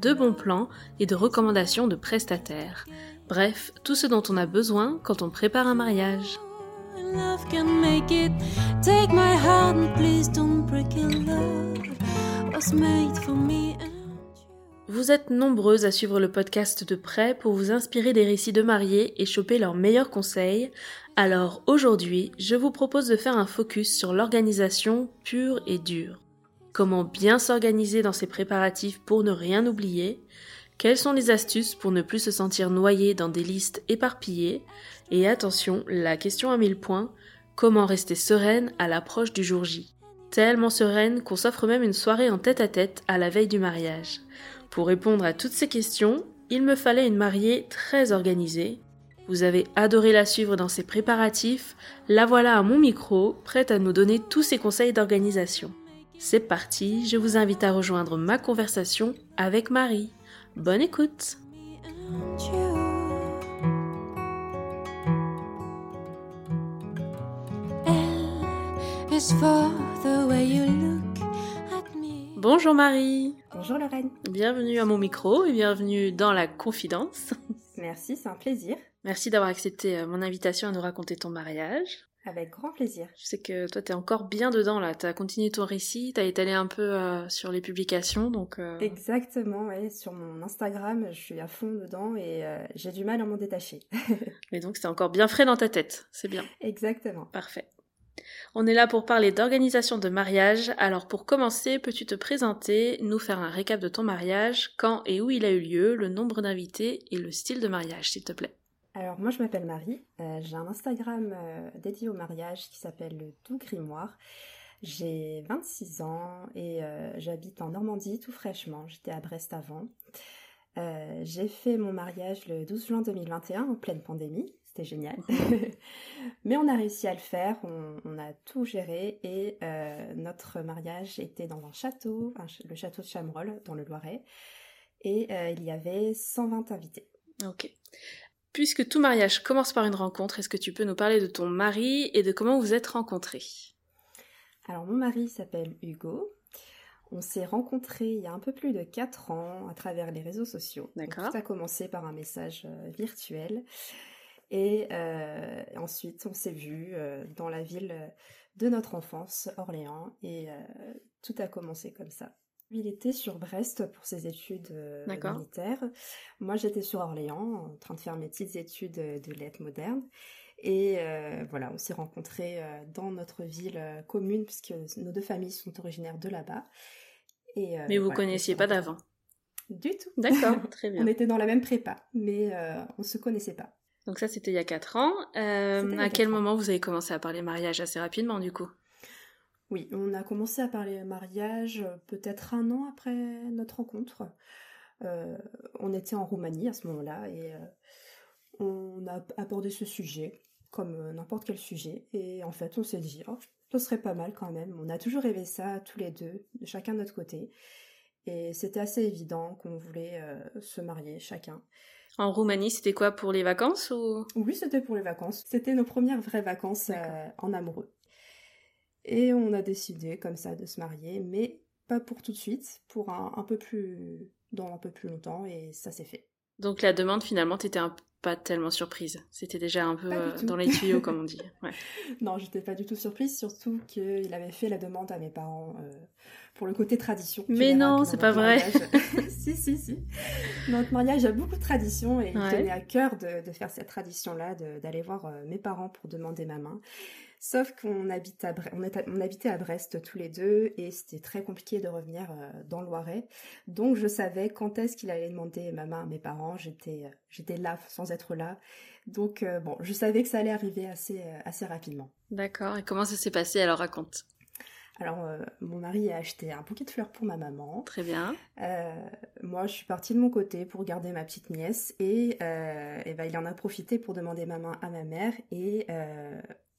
de bons plans et de recommandations de prestataires. Bref, tout ce dont on a besoin quand on prépare un mariage. Vous êtes nombreuses à suivre le podcast de près pour vous inspirer des récits de mariés et choper leurs meilleurs conseils. Alors aujourd'hui, je vous propose de faire un focus sur l'organisation pure et dure. Comment bien s'organiser dans ses préparatifs pour ne rien oublier? Quelles sont les astuces pour ne plus se sentir noyé dans des listes éparpillées? Et attention, la question à mille points, comment rester sereine à l'approche du jour J? Tellement sereine qu'on s'offre même une soirée en tête-à-tête à la veille du mariage. Pour répondre à toutes ces questions, il me fallait une mariée très organisée. Vous avez adoré la suivre dans ses préparatifs, la voilà à mon micro, prête à nous donner tous ses conseils d'organisation. C'est parti, je vous invite à rejoindre ma conversation avec Marie. Bonne écoute and you. L is for the way you look at me. Bonjour Marie Bonjour Lorraine. Bienvenue à mon micro et bienvenue dans la confidence. Merci, c'est un plaisir. Merci d'avoir accepté euh, mon invitation à nous raconter ton mariage. Avec grand plaisir. Je sais que toi t'es encore bien dedans là, t'as continué ton récit, t'as étalé un peu euh, sur les publications donc... euh, Exactement, ouais. Sur mon Instagram, je suis à fond dedans et euh, j'ai du mal à m'en détacher. Mais donc c'est encore bien frais dans ta tête, c'est bien. Exactement. Parfait. On est là pour parler d'organisation de mariage. Alors pour commencer, peux-tu te présenter, nous faire un récap de ton mariage, quand et où il a eu lieu, le nombre d'invités et le style de mariage, s'il te plaît? Alors moi je m'appelle Marie, Euh, j'ai un Instagram euh, dédié au mariage qui s'appelle le Doux Grimoire. J'ai 26 ans et euh, j'habite en Normandie tout fraîchement, j'étais à Brest avant. J'ai fait mon mariage le 12 juin 2021 en pleine pandémie, c'était génial. Mais on a réussi à le faire, on, a tout géré et notre mariage était dans un château, le château de Chamerolles dans le Loiret. Et il y avait 120 invités. Ok. Puisque tout mariage commence par une rencontre, est-ce que tu peux nous parler de ton mari et de comment vous êtes rencontrés? Alors mon mari s'appelle Hugo. On s'est rencontrés il y a un peu plus de 4 ans à travers les réseaux sociaux. D'accord. Tout a commencé par un message euh, virtuel. Et euh, ensuite on s'est vus euh, dans la ville de notre enfance, Orléans. Et euh, tout a commencé comme ça. Il était sur Brest pour ses études euh, militaires. Moi j'étais sur Orléans en train de faire mes petites études de lettres modernes. Et euh, voilà, on s'est rencontrés euh, dans notre ville commune, puisque nos deux familles sont originaires de là-bas. Et, euh, Mais vous voilà, connaissiez on pas d'avant. Du tout. D'accord, très bien. On était dans la même prépa, mais euh, on se connaissait pas. Donc ça c'était il y a 4 ans. À quel ans. moment vous avez commencé à parler mariage assez rapidement du coup? Oui, on a commencé à parler mariage euh, peut-être un an après notre rencontre. Euh, on était en Roumanie à ce moment-là et euh, on a abordé ce sujet comme n'importe quel sujet. Et en fait, on s'est dit, oh, ce serait pas mal quand même. On a toujours rêvé ça tous les deux, de chacun de notre côté. Et c'était assez évident qu'on voulait euh, se marier chacun. En Roumanie c'était quoi pour les vacances ou? Oui, c'était pour les vacances. C'était nos premières vraies vacances en amoureux. Et on a décidé comme ça de se marier, mais pas pour tout de suite, pour un, un peu plus dans un peu plus longtemps, et ça s'est fait. Donc la demande finalement t'étais un- pas tellement surprise. C'était déjà un peu euh, dans les tuyaux comme on dit. Ouais. Non, j'étais pas du tout surprise, surtout qu'il avait fait la demande à mes parents euh, pour le côté tradition. Mais non, c'est pas vrai. si, si, si. Notre mariage a beaucoup de traditions et il Ouais. tenait à cœur de, de faire cette tradition-là, d'aller voir euh, mes parents pour demander ma main. Sauf qu'on habite à Bre- on, est à- on habitait à Brest tous les deux et c'était très compliqué de revenir euh, dans le Loiret. Donc je savais quand est-ce qu'il allait demander ma main à mes parents. J'étais euh, j'étais là sans être là. Donc euh, bon, je savais que ça allait arriver assez, assez rapidement. D'accord. Et comment ça s'est passé? Alors raconte Alors, euh, mon mari a acheté un bouquet de fleurs pour ma maman. Très bien. Euh, moi, je suis partie de mon côté pour garder ma petite nièce et, euh, et ben, il en a profité pour demander ma main à ma mère et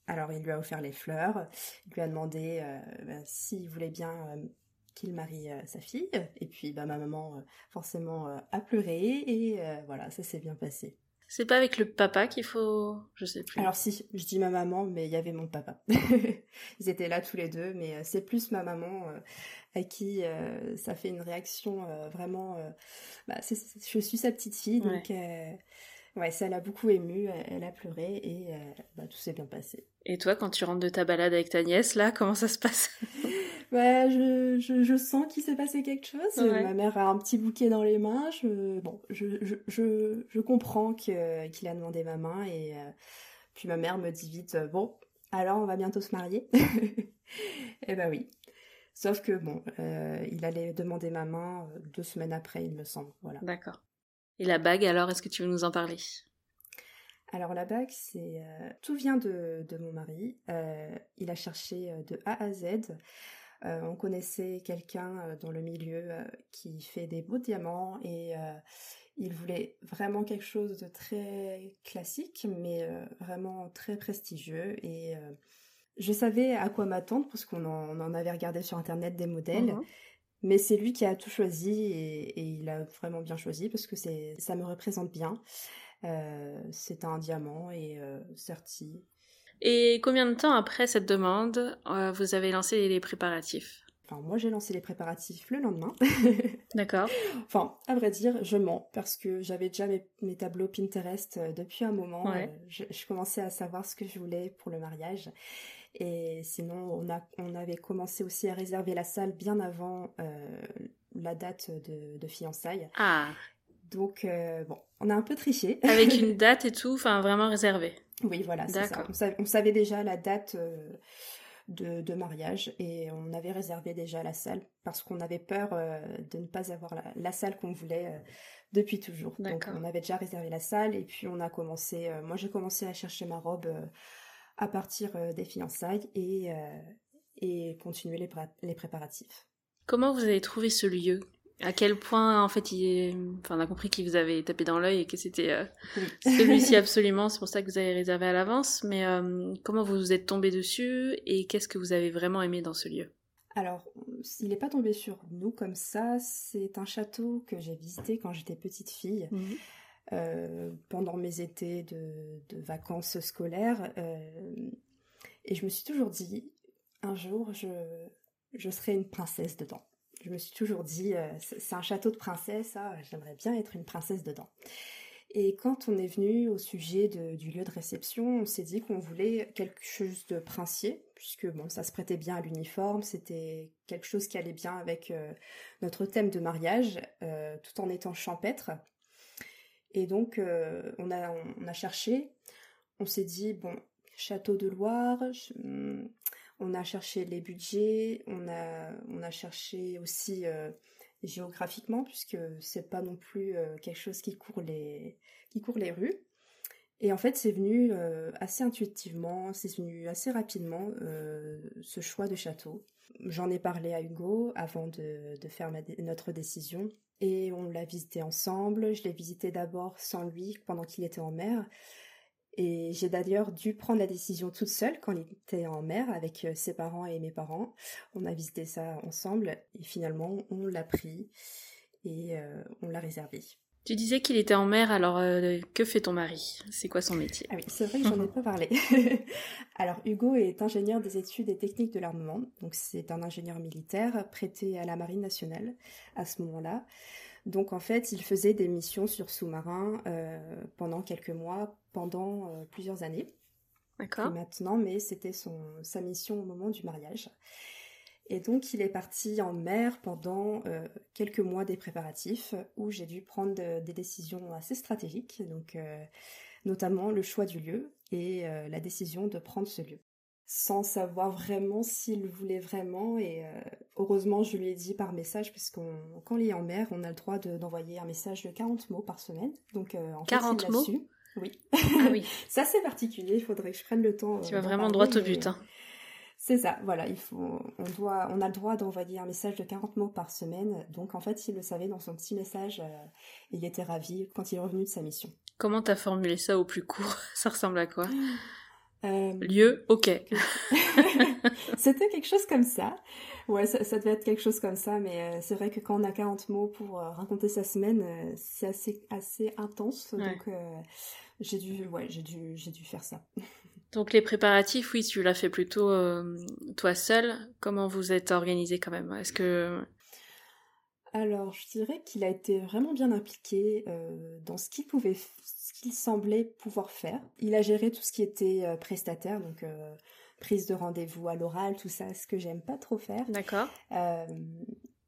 alors il lui a offert les fleurs. Il lui a demandé ben, s'il voulait bien qu'il marie sa fille et puis ben, ma maman forcément a pleuré et voilà, ça s'est bien passé. C'est pas avec le papa qu'il faut. Je sais plus. Alors, si, je dis ma maman, mais il y avait mon papa. Ils étaient là tous les deux, mais euh, c'est plus ma maman euh, à qui euh, ça fait une réaction vraiment. Bah, je suis sa petite fille, donc. Ouais, ça l'a beaucoup émue, elle a pleuré et bah, tout s'est bien passé. Et toi, quand tu rentres de ta balade avec ta nièce, là, comment ça se passe? Ouais, je, je, je sens qu'il s'est passé quelque chose. Ma mère a un petit bouquet dans les mains. Je, bon, je, je, je, comprends qu'il a demandé ma main et euh, puis ma mère me dit vite, euh, bon, alors on va bientôt se marier? et eh ben oui. Sauf que bon, euh, il allait demander ma main deux semaines après, il me semble. Voilà. D'accord. Et la bague, alors, est-ce que tu veux nous en parler? Alors la bague, c'est tout vient de, de mon mari. il a cherché de A à Z. Euh, on connaissait quelqu'un euh, dans le milieu euh, qui fait des beaux diamants et il voulait vraiment quelque chose de très classique, mais vraiment très prestigieux. Et je savais à quoi m'attendre parce qu'on en, avait regardé sur internet des modèles. Mhm. Mais c'est lui qui a tout choisi et, il a vraiment bien choisi parce que ça me représente bien. c'est un diamant et certi. Et combien de temps après cette demande, euh, vous avez lancé les préparatifs? Enfin, moi, j'ai lancé les préparatifs le lendemain. D'accord. Enfin, à vrai dire, je mens parce que j'avais déjà mes, tableaux Pinterest euh, depuis un moment. Euh, je, commençais à savoir ce que je voulais pour le mariage. Et sinon, on, a, on avait commencé aussi à réserver la salle bien avant la date de, de fiançailles. Ah. Donc, bon, on a un peu triché. Avec une date et tout, enfin, vraiment réservé. Oui, voilà, c'est ça. On savait, déjà la date euh, de, mariage et on avait réservé déjà la salle parce qu'on avait peur euh, de ne pas avoir la, salle qu'on voulait euh, depuis toujours. Donc on avait déjà réservé la salle et puis on a commencé, moi j'ai commencé à chercher ma robe à partir des fiançailles et, et continuer les, les préparatifs. Comment vous avez trouvé ce lieu? À quel point en fait il enfin on a compris qu'il vous avait tapé dans l'œil et que c'était euh, celui-ci absolument. C'est pour ça que vous avez réservé à l'avance. Mais euh, comment vous vous êtes tombé dessus et qu'est-ce que vous avez vraiment aimé dans ce lieu? Alors il n'est pas tombé sur nous comme ça. C'est un château que j'ai visité quand j'étais petite fille. Mhm. Euh, pendant mes étés de, vacances scolaires et je me suis toujours dit un jour je je serai une princesse dedans je me suis toujours dit, euh, c'est un château de princesse, ah, j'aimerais bien être une princesse dedans. Et quand on est venu au sujet du lieu de réception, on s'est dit qu'on voulait quelque chose de princier, puisque bon, ça se prêtait bien à l'uniforme, c'était quelque chose qui allait bien avec euh, notre thème de mariage, euh, tout en étant champêtre. Et donc, on, a, on, a cherché, on s'est dit, bon, château de Loire, hmm, on a cherché les budgets, on a, on a cherché aussi euh, géographiquement, puisque c'est pas non plus euh, quelque chose qui court les, qui court les rues. Et en fait, c'est venu euh, assez intuitivement, c'est venu assez rapidement, ce choix de château. J'en ai parlé à Hugo avant de, faire notre décision. Et on l'a visité ensemble. Je l'ai visité d'abord sans lui pendant qu'il était en mer. Et j'ai d'ailleurs dû prendre la décision toute seule quand il était en mer avec euh, ses parents et mes parents. On a visité ça ensemble et finalement on l'a pris et euh, on l'a réservé. Tu disais qu'il était en mer, alors euh, que fait ton mari? C'est quoi son métier? Ah oui, c'est vrai que j'en ai pas parlé. alors Hugo est ingénieur des études et techniques de l'armement, donc c'est un ingénieur militaire prêté à la Marine nationale à ce moment-là. Donc en fait, il faisait des missions sur sous-marins pendant quelques mois pendant euh, plusieurs années. D'accord. Maintenant, mais c'était son sa mission au moment du mariage. Et donc, il est parti en mer pendant euh, quelques mois des préparatifs où j'ai dû prendre des décisions assez stratégiques, donc euh, notamment le choix du lieu et la décision de prendre ce lieu sans savoir vraiment s'il voulait vraiment. Et heureusement, je lui ai dit par message, puisqu'on quand il est en mer, on a le droit d'envoyer un message de 40 mots par semaine. Donc, en 40 fait, mots? oui. Ah oui. ça c'est particulier, il faudrait que je prenne le temps. Tu vas vraiment droit au but. Hein. C'est ça, voilà, il faut, on doit, on a le droit d'envoyer un message de 40 mots par semaine. Donc en fait, il le savait dans son petit message, euh, il était ravi quand il est revenu de sa mission. Comment t'as formulé ça au plus court? Ça ressemble à quoi? Euh, Lieu, ok. C'était quelque chose comme ça. Ouais, ça, ça devait être quelque chose comme ça, mais euh, c'est vrai que quand on a 40 mots pour euh, raconter sa semaine, c'est assez, assez intense. Ouais. Donc j'ai dû, ouais, j'ai dû, j'ai dû faire ça. Donc les préparatifs, oui, tu l'as fait plutôt euh, toi seul. Comment vous êtes organisé quand même? Est-ce que Alors, je dirais qu'il a été vraiment bien impliqué euh, dans ce qu'il pouvait, ce qu'il semblait pouvoir faire. Il a géré tout ce qui était euh, prestataire, donc euh, prise de rendez-vous à l'oral, tout ça, ce que j'aime pas trop faire. D'accord.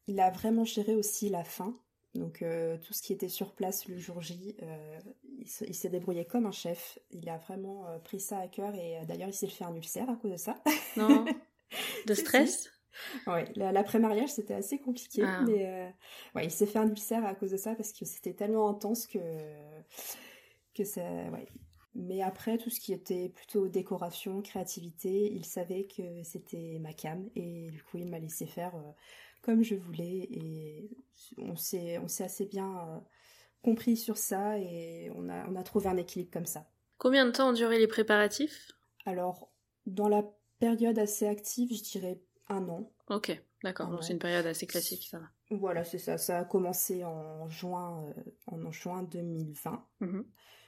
Il a vraiment géré aussi la fin, donc euh, tout ce qui était sur place le jour J. euh, il se- il s'est débrouillé comme un chef. Il a vraiment euh, pris ça à cœur et d'ailleurs il s'est fait un ulcère à cause de ça. Non De stress Ouais, la- l'après-mariage c'était assez compliqué, Ah. mais ouais, il s'est fait un ulcère à cause de ça parce que c'était tellement intense que que ça, ouais. Mais après tout ce qui était plutôt décoration, créativité, il savait que c'était ma cam et du coup il m'a laissé faire comme je voulais et on s'est assez bien euh, compris sur ça et on a on a trouvé un équilibre comme ça. Combien de temps ont duré les préparatifs? Alors dans la période assez active, je dirais un an. Ok, d'accord. Donc c'est une période assez classique, ça va. Voilà, c'est ça. Ça a commencé en juin, euh, en juin 2020 Mhm.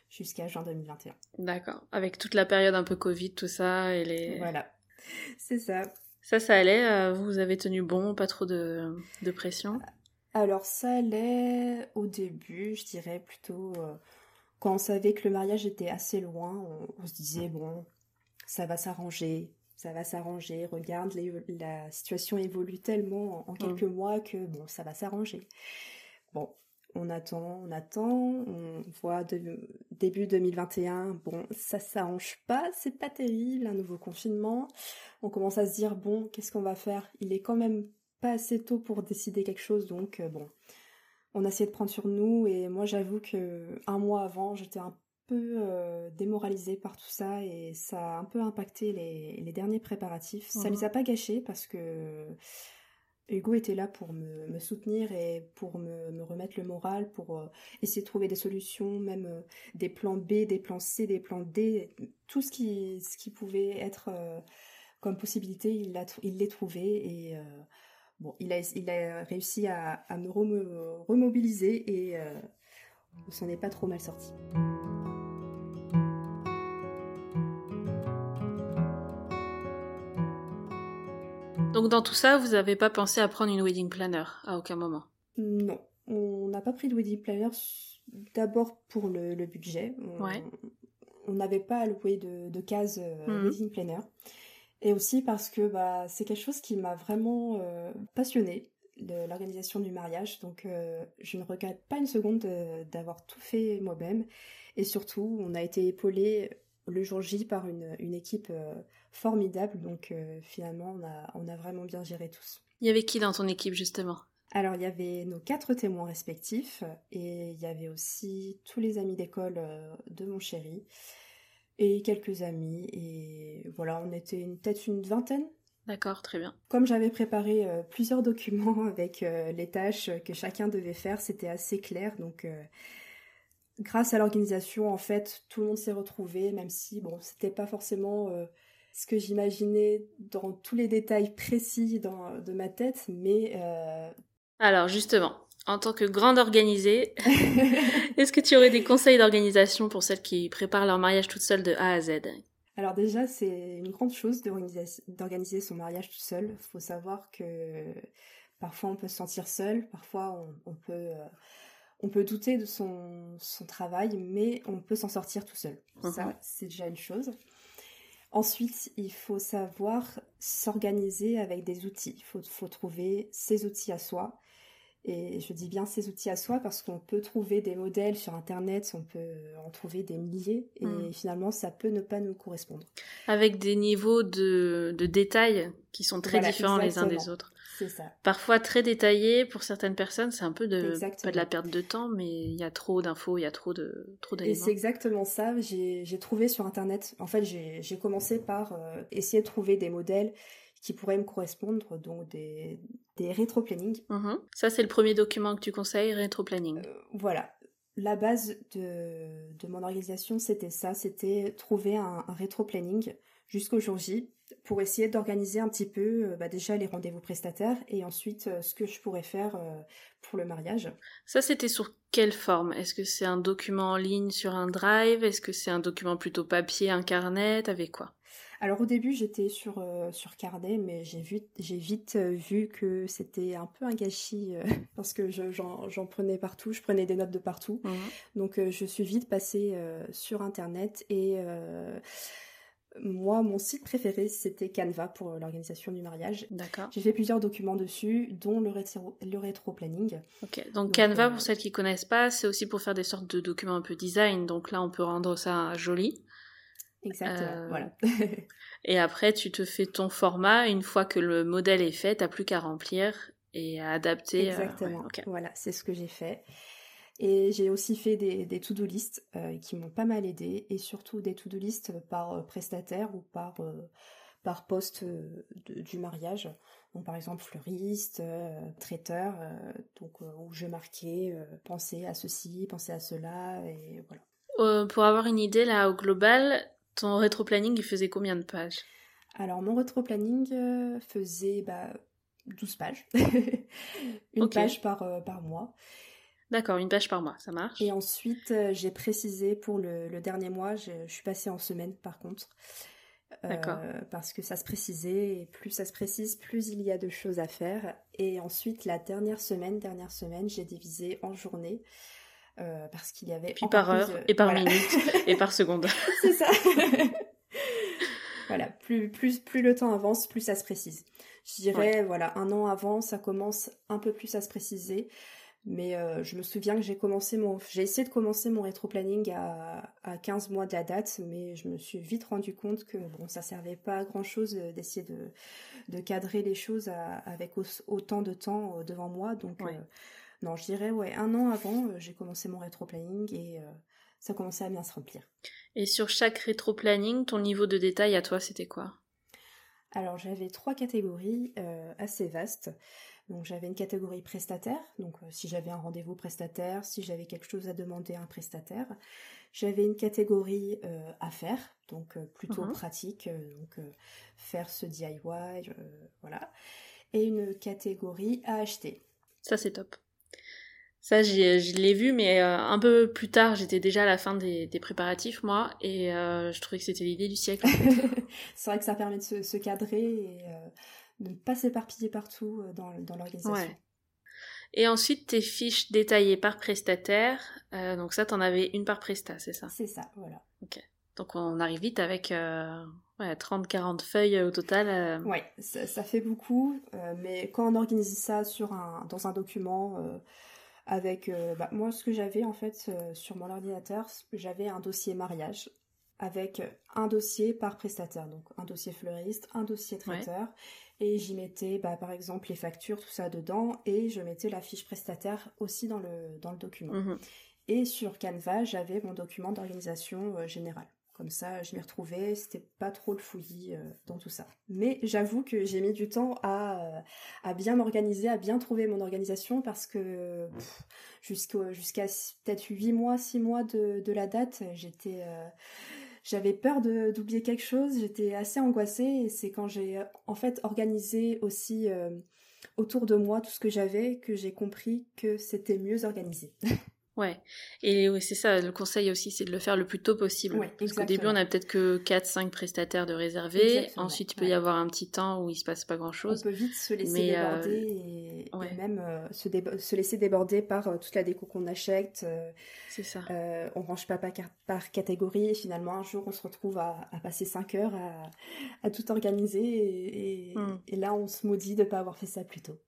jusqu'à juin 2021. D'accord. Avec toute la période un peu Covid, tout ça, et les... Voilà, c'est ça. Ça, ça allait euh, Vous avez tenu bon Pas trop de, de pression? Alors ça allait au début, je dirais plutôt euh, quand on savait que le mariage était assez loin, on, on se disait bon, ça va s'arranger, ça va s'arranger. Regarde, les- la situation évolue tellement en, en quelques mois que bon, ça va s'arranger. Bon, on attend, on attend, on voit de- début 2021, bon, ça s'arrange pas, c'est pas terrible, un nouveau confinement. On commence à se dire bon, qu'est-ce qu'on va faire? Il est quand même pas assez tôt pour décider quelque chose, donc euh, bon, on a essayé de prendre sur nous et moi j'avoue que un mois avant j'étais un peu euh, démoralisée par tout ça et ça a un peu impacté les, les derniers préparatifs. Ça Mhm. les a pas gâchés parce que Hugo était là pour me, soutenir et pour me, me remettre le moral, pour euh, essayer de trouver des solutions, même euh, des plans B, des plans C, des plans D, tout ce qui, ce qui pouvait être euh, comme possibilité, il l'a il l'ait trouvé et bon, il a, il a réussi à, me remo- remobiliser et on s'en est pas trop mal sorti. Donc dans tout ça, vous n'avez pas pensé à prendre une wedding planner à aucun moment? Non, on n'a pas pris de wedding planner d'abord pour le, le budget. On- Ouais. N'avait pas alloué de, de cases euh, Mhm. wedding planner. Et aussi parce que bah, c'est quelque chose qui m'a vraiment euh, passionnée, l'organisation du mariage. Donc euh, je ne regrette pas une seconde de- d'avoir tout fait moi-même. Et surtout, on a été épaulé le jour J par une, une équipe euh, formidable. Donc euh, finalement, on a, on a vraiment bien géré tous. Il y avait qui dans ton équipe justement? Alors, il y avait nos quatre témoins respectifs et il y avait aussi tous les amis d'école euh, de mon chéri et quelques amis. Et voilà, on était peut-être une vingtaine. D'accord, très bien. Comme j'avais préparé euh, plusieurs documents avec euh, les tâches que chacun devait faire, c'était assez clair. Donc, euh, grâce à l'organisation, en fait, tout le monde s'est retrouvé, même si, bon, c'était pas forcément ce que j'imaginais dans tous les détails précis dans, de ma tête, mais euh, Alors justement, en tant que grande organisée, est-ce que tu aurais des conseils d'organisation pour celles qui préparent leur mariage toute seule de A à Z? Alors déjà, c'est une grande chose d'organiser son mariage tout seul. Il faut savoir que parfois on peut se sentir seul, parfois on, on peut, euh, on peut douter de son, son travail, mais on peut s'en sortir tout seul. Mhm. Ça, c'est déjà une chose. Ensuite, il faut savoir s'organiser avec des outils. Il faut, trouver ses outils à soi. Et je dis bien ces outils à soi parce qu'on peut trouver des modèles sur Internet, on peut en trouver des milliers, et Mm. finalement, ça peut ne pas nous correspondre. Avec des niveaux de, de détails qui sont très Voilà, différents les uns des autres. C'est ça. Parfois très détaillés pour certaines personnes, c'est un peu de Exactement. pas de la perte de temps, mais il y a trop d'infos, il y a trop de trop Et d'éléments. c'est exactement ça. J'ai j'ai trouvé sur Internet. En fait, j'ai j'ai commencé par euh, essayer de trouver des modèles qui pourraient me correspondre, donc des, des rétro-planning. Mhm. Ça, c'est le premier document que tu conseilles, rétro-planning. Euh, voilà. La base de, de mon organisation, c'était ça, c'était trouver un, un rétro-planning jusqu'au jour J pour essayer d'organiser un petit peu euh, bah, déjà les rendez-vous prestataires et ensuite euh, ce que je pourrais faire pour le mariage. Ça, c'était sur quelle forme? Est-ce que c'est un document en ligne sur un drive? Est-ce que c'est un document plutôt papier, un carnet? Avec quoi? Alors au début j'étais sur, sur carnet mais j'ai j'ai vite vu que c'était un peu un gâchis parce que j'en prenais partout, je prenais des notes de partout. Mmh. Donc je suis vite passée sur internet et moi, mon site préféré, c'était Canva pour l'organisation du mariage. D'accord. J'ai fait plusieurs documents dessus, dont le rétro, le rétro planning. Ok. Donc, Canva, pour euh, celles qui connaissent pas, c'est aussi pour faire des sortes de documents un peu design. Donc là, on peut rendre ça joli. Exactement. Euh, voilà. et après, tu te fais ton format. Une fois que le modèle est fait, t'as plus qu'à remplir et à adapter. Euh, Exactement. Voilà, c'est ce que j'ai fait. Et j'ai aussi fait des, des to-do list euh, qui m'ont pas mal aidé, et surtout des to-do list par euh, prestataire ou par, euh, par poste du mariage. Donc par exemple fleuriste, traiteur, donc où je marquais penser à ceci, penser à cela, et voilà. pour avoir une idée là au global, ton rétro-planning il faisait combien de pages? Alors mon rétro-planning faisait bah, 12 pages, une page par, par mois. D'accord, une page par mois, ça marche. Et ensuite, euh, j'ai précisé pour le, dernier mois, je, suis passée en semaine par contre. Euh, D'accord. Parce que ça se précisait, et plus ça se précise, plus il y a de choses à faire. Et ensuite, la dernière semaine, dernière semaine, j'ai divisé en journée. Euh, parce qu'il y avait... Puis par heure, et par minute, et par seconde. C'est ça Voilà, plus, plus, plus le temps avance, plus ça se précise. Je dirais, voilà, un an avant, ça commence un peu plus à se préciser. Mais euh, je me souviens que j'ai commencé mon, j'ai essayé de commencer mon rétro-planning à, à 15 mois de la date, mais je me suis vite rendu compte que bon, ça servait pas à grand chose d'essayer de, de cadrer les choses avec autant de temps euh, devant moi. Donc, euh, non, je dirais, ouais, un an avant, j'ai commencé mon rétro-planning et ça commençait à bien se remplir. Et sur chaque rétro-planning, ton niveau de détail à toi, c'était quoi? Alors, j'avais trois catégories assez vastes. Donc j'avais une catégorie prestataire, donc euh, si j'avais un rendez-vous prestataire, si j'avais quelque chose à demander à un prestataire. J'avais une catégorie euh, à faire, donc euh, plutôt mhm. pratique, donc faire ce DIY, voilà. Et une catégorie à acheter. Ça c'est top. Ça, je l'ai vu, mais un peu plus tard, j'étais déjà à la fin des, préparatifs, moi, et je trouvais que c'était l'idée du siècle. c'est vrai que ça permet de se, cadrer et de ne pas s'éparpiller partout euh, dans, dans l'organisation. Et ensuite, tes fiches détaillées par prestataire. Euh, donc ça, t'en avais une par prestat, c'est ça? C'est ça, voilà. Ok. Donc on arrive vite avec euh, ouais, 30-40 feuilles au total. Euh... Ouais, ça, fait beaucoup. mais quand on organise ça sur un, dans un document avec... Bah, moi, ce que j'avais en fait sur mon ordinateur, j'avais un dossier mariage avec un dossier par prestataire. Donc un dossier fleuriste, un dossier traiteur et j'y mettais bah, par exemple les factures, tout ça dedans, et je mettais la fiche prestataire aussi dans le, dans le document. Mhm. Et sur Canva, j'avais mon document d'organisation euh, générale. Comme ça, je m'y retrouvais, c'était pas trop le fouillis euh, dans tout ça. Mais j'avoue que j'ai mis du temps à, euh, bien m'organiser, à bien trouver mon organisation parce que jusqu'à peut-être 8 mois, 6 mois de, la date, j'étais j'avais peur d'oublier quelque chose, j'étais assez angoissée et c'est quand j'ai en fait organisé aussi euh, autour de moi tout ce que j'avais que j'ai compris que c'était mieux organisé. Ouais, et c'est ça, le conseil aussi, c'est de le faire le plus tôt possible. Parce qu'au début, on a peut-être que 4-5 prestataires de réserver. Ensuite, il peut y avoir un petit temps où il se passe pas grand-chose. On peut vite se laisser euh, déborder et, même euh, se, se, laisser déborder par euh, toute la déco qu'on achète. c'est ça. on range pas par, par, catégorie et finalement, un jour, on se retrouve à, passer 5 heures à, à tout organiser et, hmm. et, là, on se maudit de pas avoir fait ça plus tôt.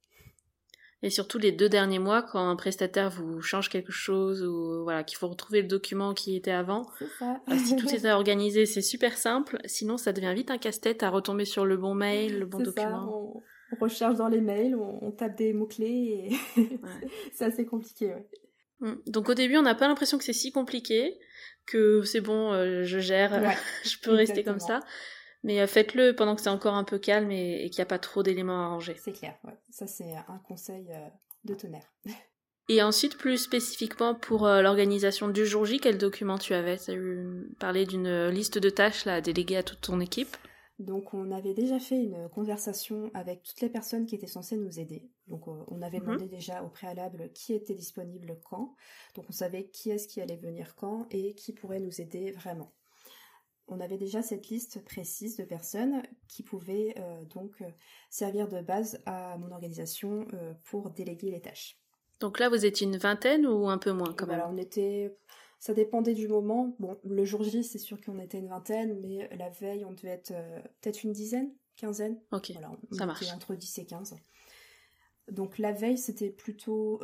Et surtout les deux derniers mois, quand un prestataire vous change quelque chose ou voilà, qu'il faut retrouver le document qui était avant. Ça. Euh, si tout est organisé, c'est super simple. Sinon, ça devient vite un casse-tête à retomber sur le bon mail, le bon document. On, recherche dans les mails, on, tape des mots-clés et c'est assez compliqué. Ouais. Mm. Donc au début, on n'a pas l'impression que c'est si compliqué, que c'est bon, euh, je gère, je peux rester comme ça. Mais euh, faites-le pendant que c'est encore un peu calme et, qu'il n'y a pas trop d'éléments à ranger. C'est clair, ouais. Ça, c'est un conseil euh, de tonnerre. Et ensuite, plus spécifiquement pour euh, l'organisation du jour J, quel document tu avais? Tu as eu parlé d'une liste de tâches là, à déléguer à toute ton équipe donc on avait déjà fait une conversation avec toutes les personnes qui étaient censées nous aider. Donc on avait mhm. demandé déjà au préalable qui était disponible quand. Donc on savait qui est-ce qui allait venir quand et qui pourrait nous aider vraiment on avait déjà cette liste précise de personnes qui pouvaient euh, donc euh, servir de base à mon organisation euh, pour déléguer les tâches. Donc là, vous étiez une vingtaine ou un peu moins quand même? Voilà, on était. Ça dépendait du moment. Bon, le jour J, c'est sûr qu'on était une vingtaine, mais la veille, on devait être peut-être une dizaine, quinzaine. Ok, voilà, on ça marche. Entre 10 et 15. Donc la veille, c'était plutôt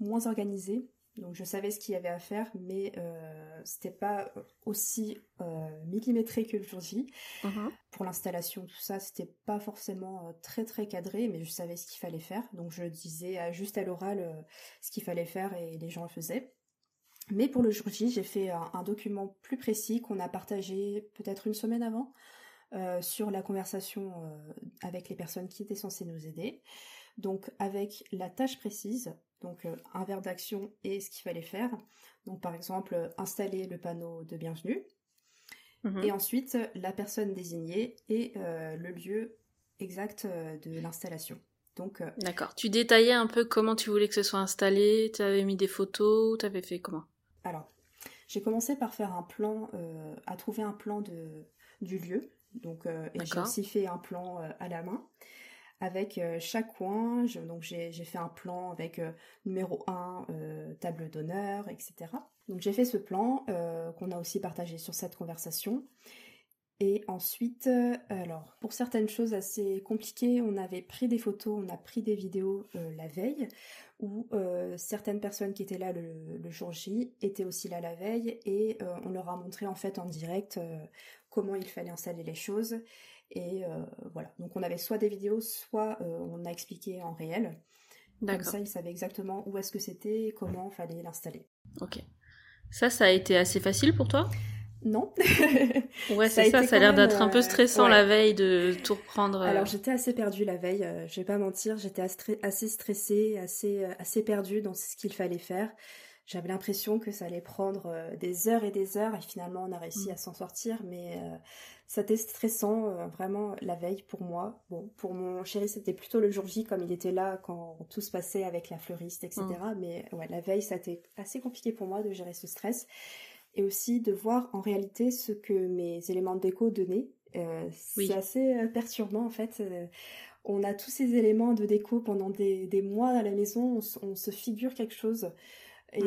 moins organisé. Donc je savais ce qu'il y avait à faire, mais euh, c'était pas aussi euh, millimétré que le jour J. Uh-huh. Pour l'installation, tout ça, c'était pas forcément euh, très très cadré, mais je savais ce qu'il fallait faire. Donc je disais juste à l'oral euh, ce qu'il fallait faire et les gens le faisaient. Mais pour le jour J, j'ai fait un, document plus précis qu'on a partagé peut-être une semaine avant sur la conversation avec les personnes qui étaient censées nous aider. Donc avec la tâche précise, donc euh, un verbe d'action et ce qu'il fallait faire. Donc par exemple, euh, installer le panneau de bienvenue. Mhm. Et ensuite, la personne désignée et euh, le lieu exact de l'installation. Donc, D'accord. Tu détaillais un peu comment tu voulais que ce soit installé, tu avais mis des photos, tu avais fait comment? Alors, j'ai commencé par faire un plan, à trouver un plan de, du lieu. Donc, et j'ai aussi fait un plan à la main avec euh, chaque coin. donc j'ai fait un plan avec euh, numéro 1, euh, table d'honneur, etc. Donc j'ai fait ce plan qu'on a aussi partagé sur cette conversation. Et ensuite, alors pour certaines choses assez compliquées, on avait pris des photos, on a pris des vidéos la veille, où certaines personnes qui étaient là le, le, jour J étaient aussi là la veille, et on leur a montré en fait en direct comment il fallait installer les choses et euh, voilà. Donc on avait soit des vidéos, soit euh, on a expliqué en réel. Comme ça, ils savaient exactement où est-ce que c'était et comment fallait l'installer. Ok. Ça, ça a été assez facile pour toi? Non. ouais, c'est ça, ça, a l'air d'être un peu euh, stressant la veille de tout reprendre. Alors j'étais assez perdue la veille, je vais pas mentir, j'étais assez stressée, assez, assez perdue dans ce qu'il fallait faire. J'avais l'impression que ça allait prendre des heures et des heures et finalement on a réussi mm. à s'en sortir, mais c'était stressant, euh, vraiment, la veille pour moi. Bon, pour mon chéri, c'était plutôt le jour J, comme il était là quand tout se passait avec la fleuriste, etc. Mm. Mais ouais, la veille, ça a été assez compliqué pour moi de gérer ce stress. Et aussi de voir en réalité ce que mes éléments de déco donnaient. Euh, c'est assez euh, perturbant, en fait. on a tous ces éléments de déco pendant des, mois à la maison, on se figure quelque chose. Mm.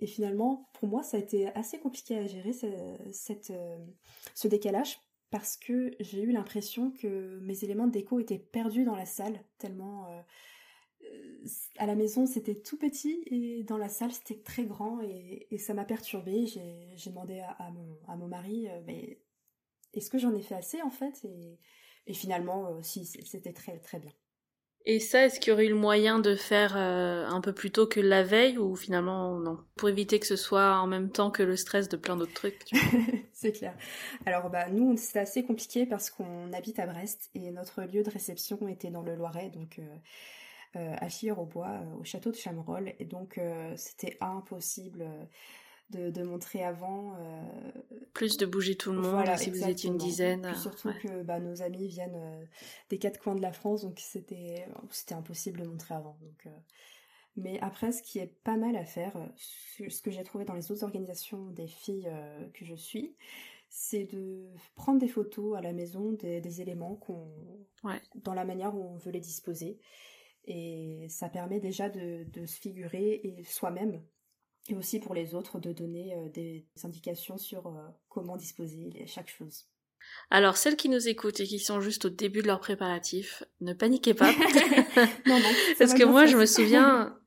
Et, finalement, pour moi, ça a été assez compliqué à gérer euh, ce décalage parce que j'ai eu l'impression que mes éléments de déco étaient perdus dans la salle, tellement euh, euh, à la maison c'était tout petit et dans la salle c'était très grand et, ça m'a perturbée. J'ai demandé à, mon, mari, mais est-ce que j'en ai fait assez en fait? Et, et finalement, si, c'était très très bien. Et ça, est-ce qu'il y aurait eu le moyen de faire euh, un peu plus tôt que la veille ou finalement non Pour éviter que ce soit en même temps que le stress de plein d'autres trucs. c'est clair. Alors bah nous, c'est assez compliqué parce qu'on habite à Brest et notre lieu de réception était dans le Loiret, donc euh, euh à Chire-au-Bois, au château de Chamerolles, et donc c'était impossible de, montrer avant. Euh, Plus de bouger tout le monde si vous étiez une dizaine. surtout que bah, nos amis viennent euh, des quatre coins de la France, donc c'était c'était impossible de montrer avant. Donc, euh, Mais après, ce qui est pas mal à faire, ce que j'ai trouvé dans les autres organisations des filles que je suis, c'est de prendre des photos à la maison des, éléments qu'on, dans la manière où on veut les disposer. Et ça permet déjà de, de se figurer et soi-même et aussi pour les autres de donner euh, des indications sur euh, comment disposer chaque chose. Alors, celles qui nous écoutent et qui sont juste au début de leur préparatif, ne paniquez pas. non, non. Parce que moi, je me souviens,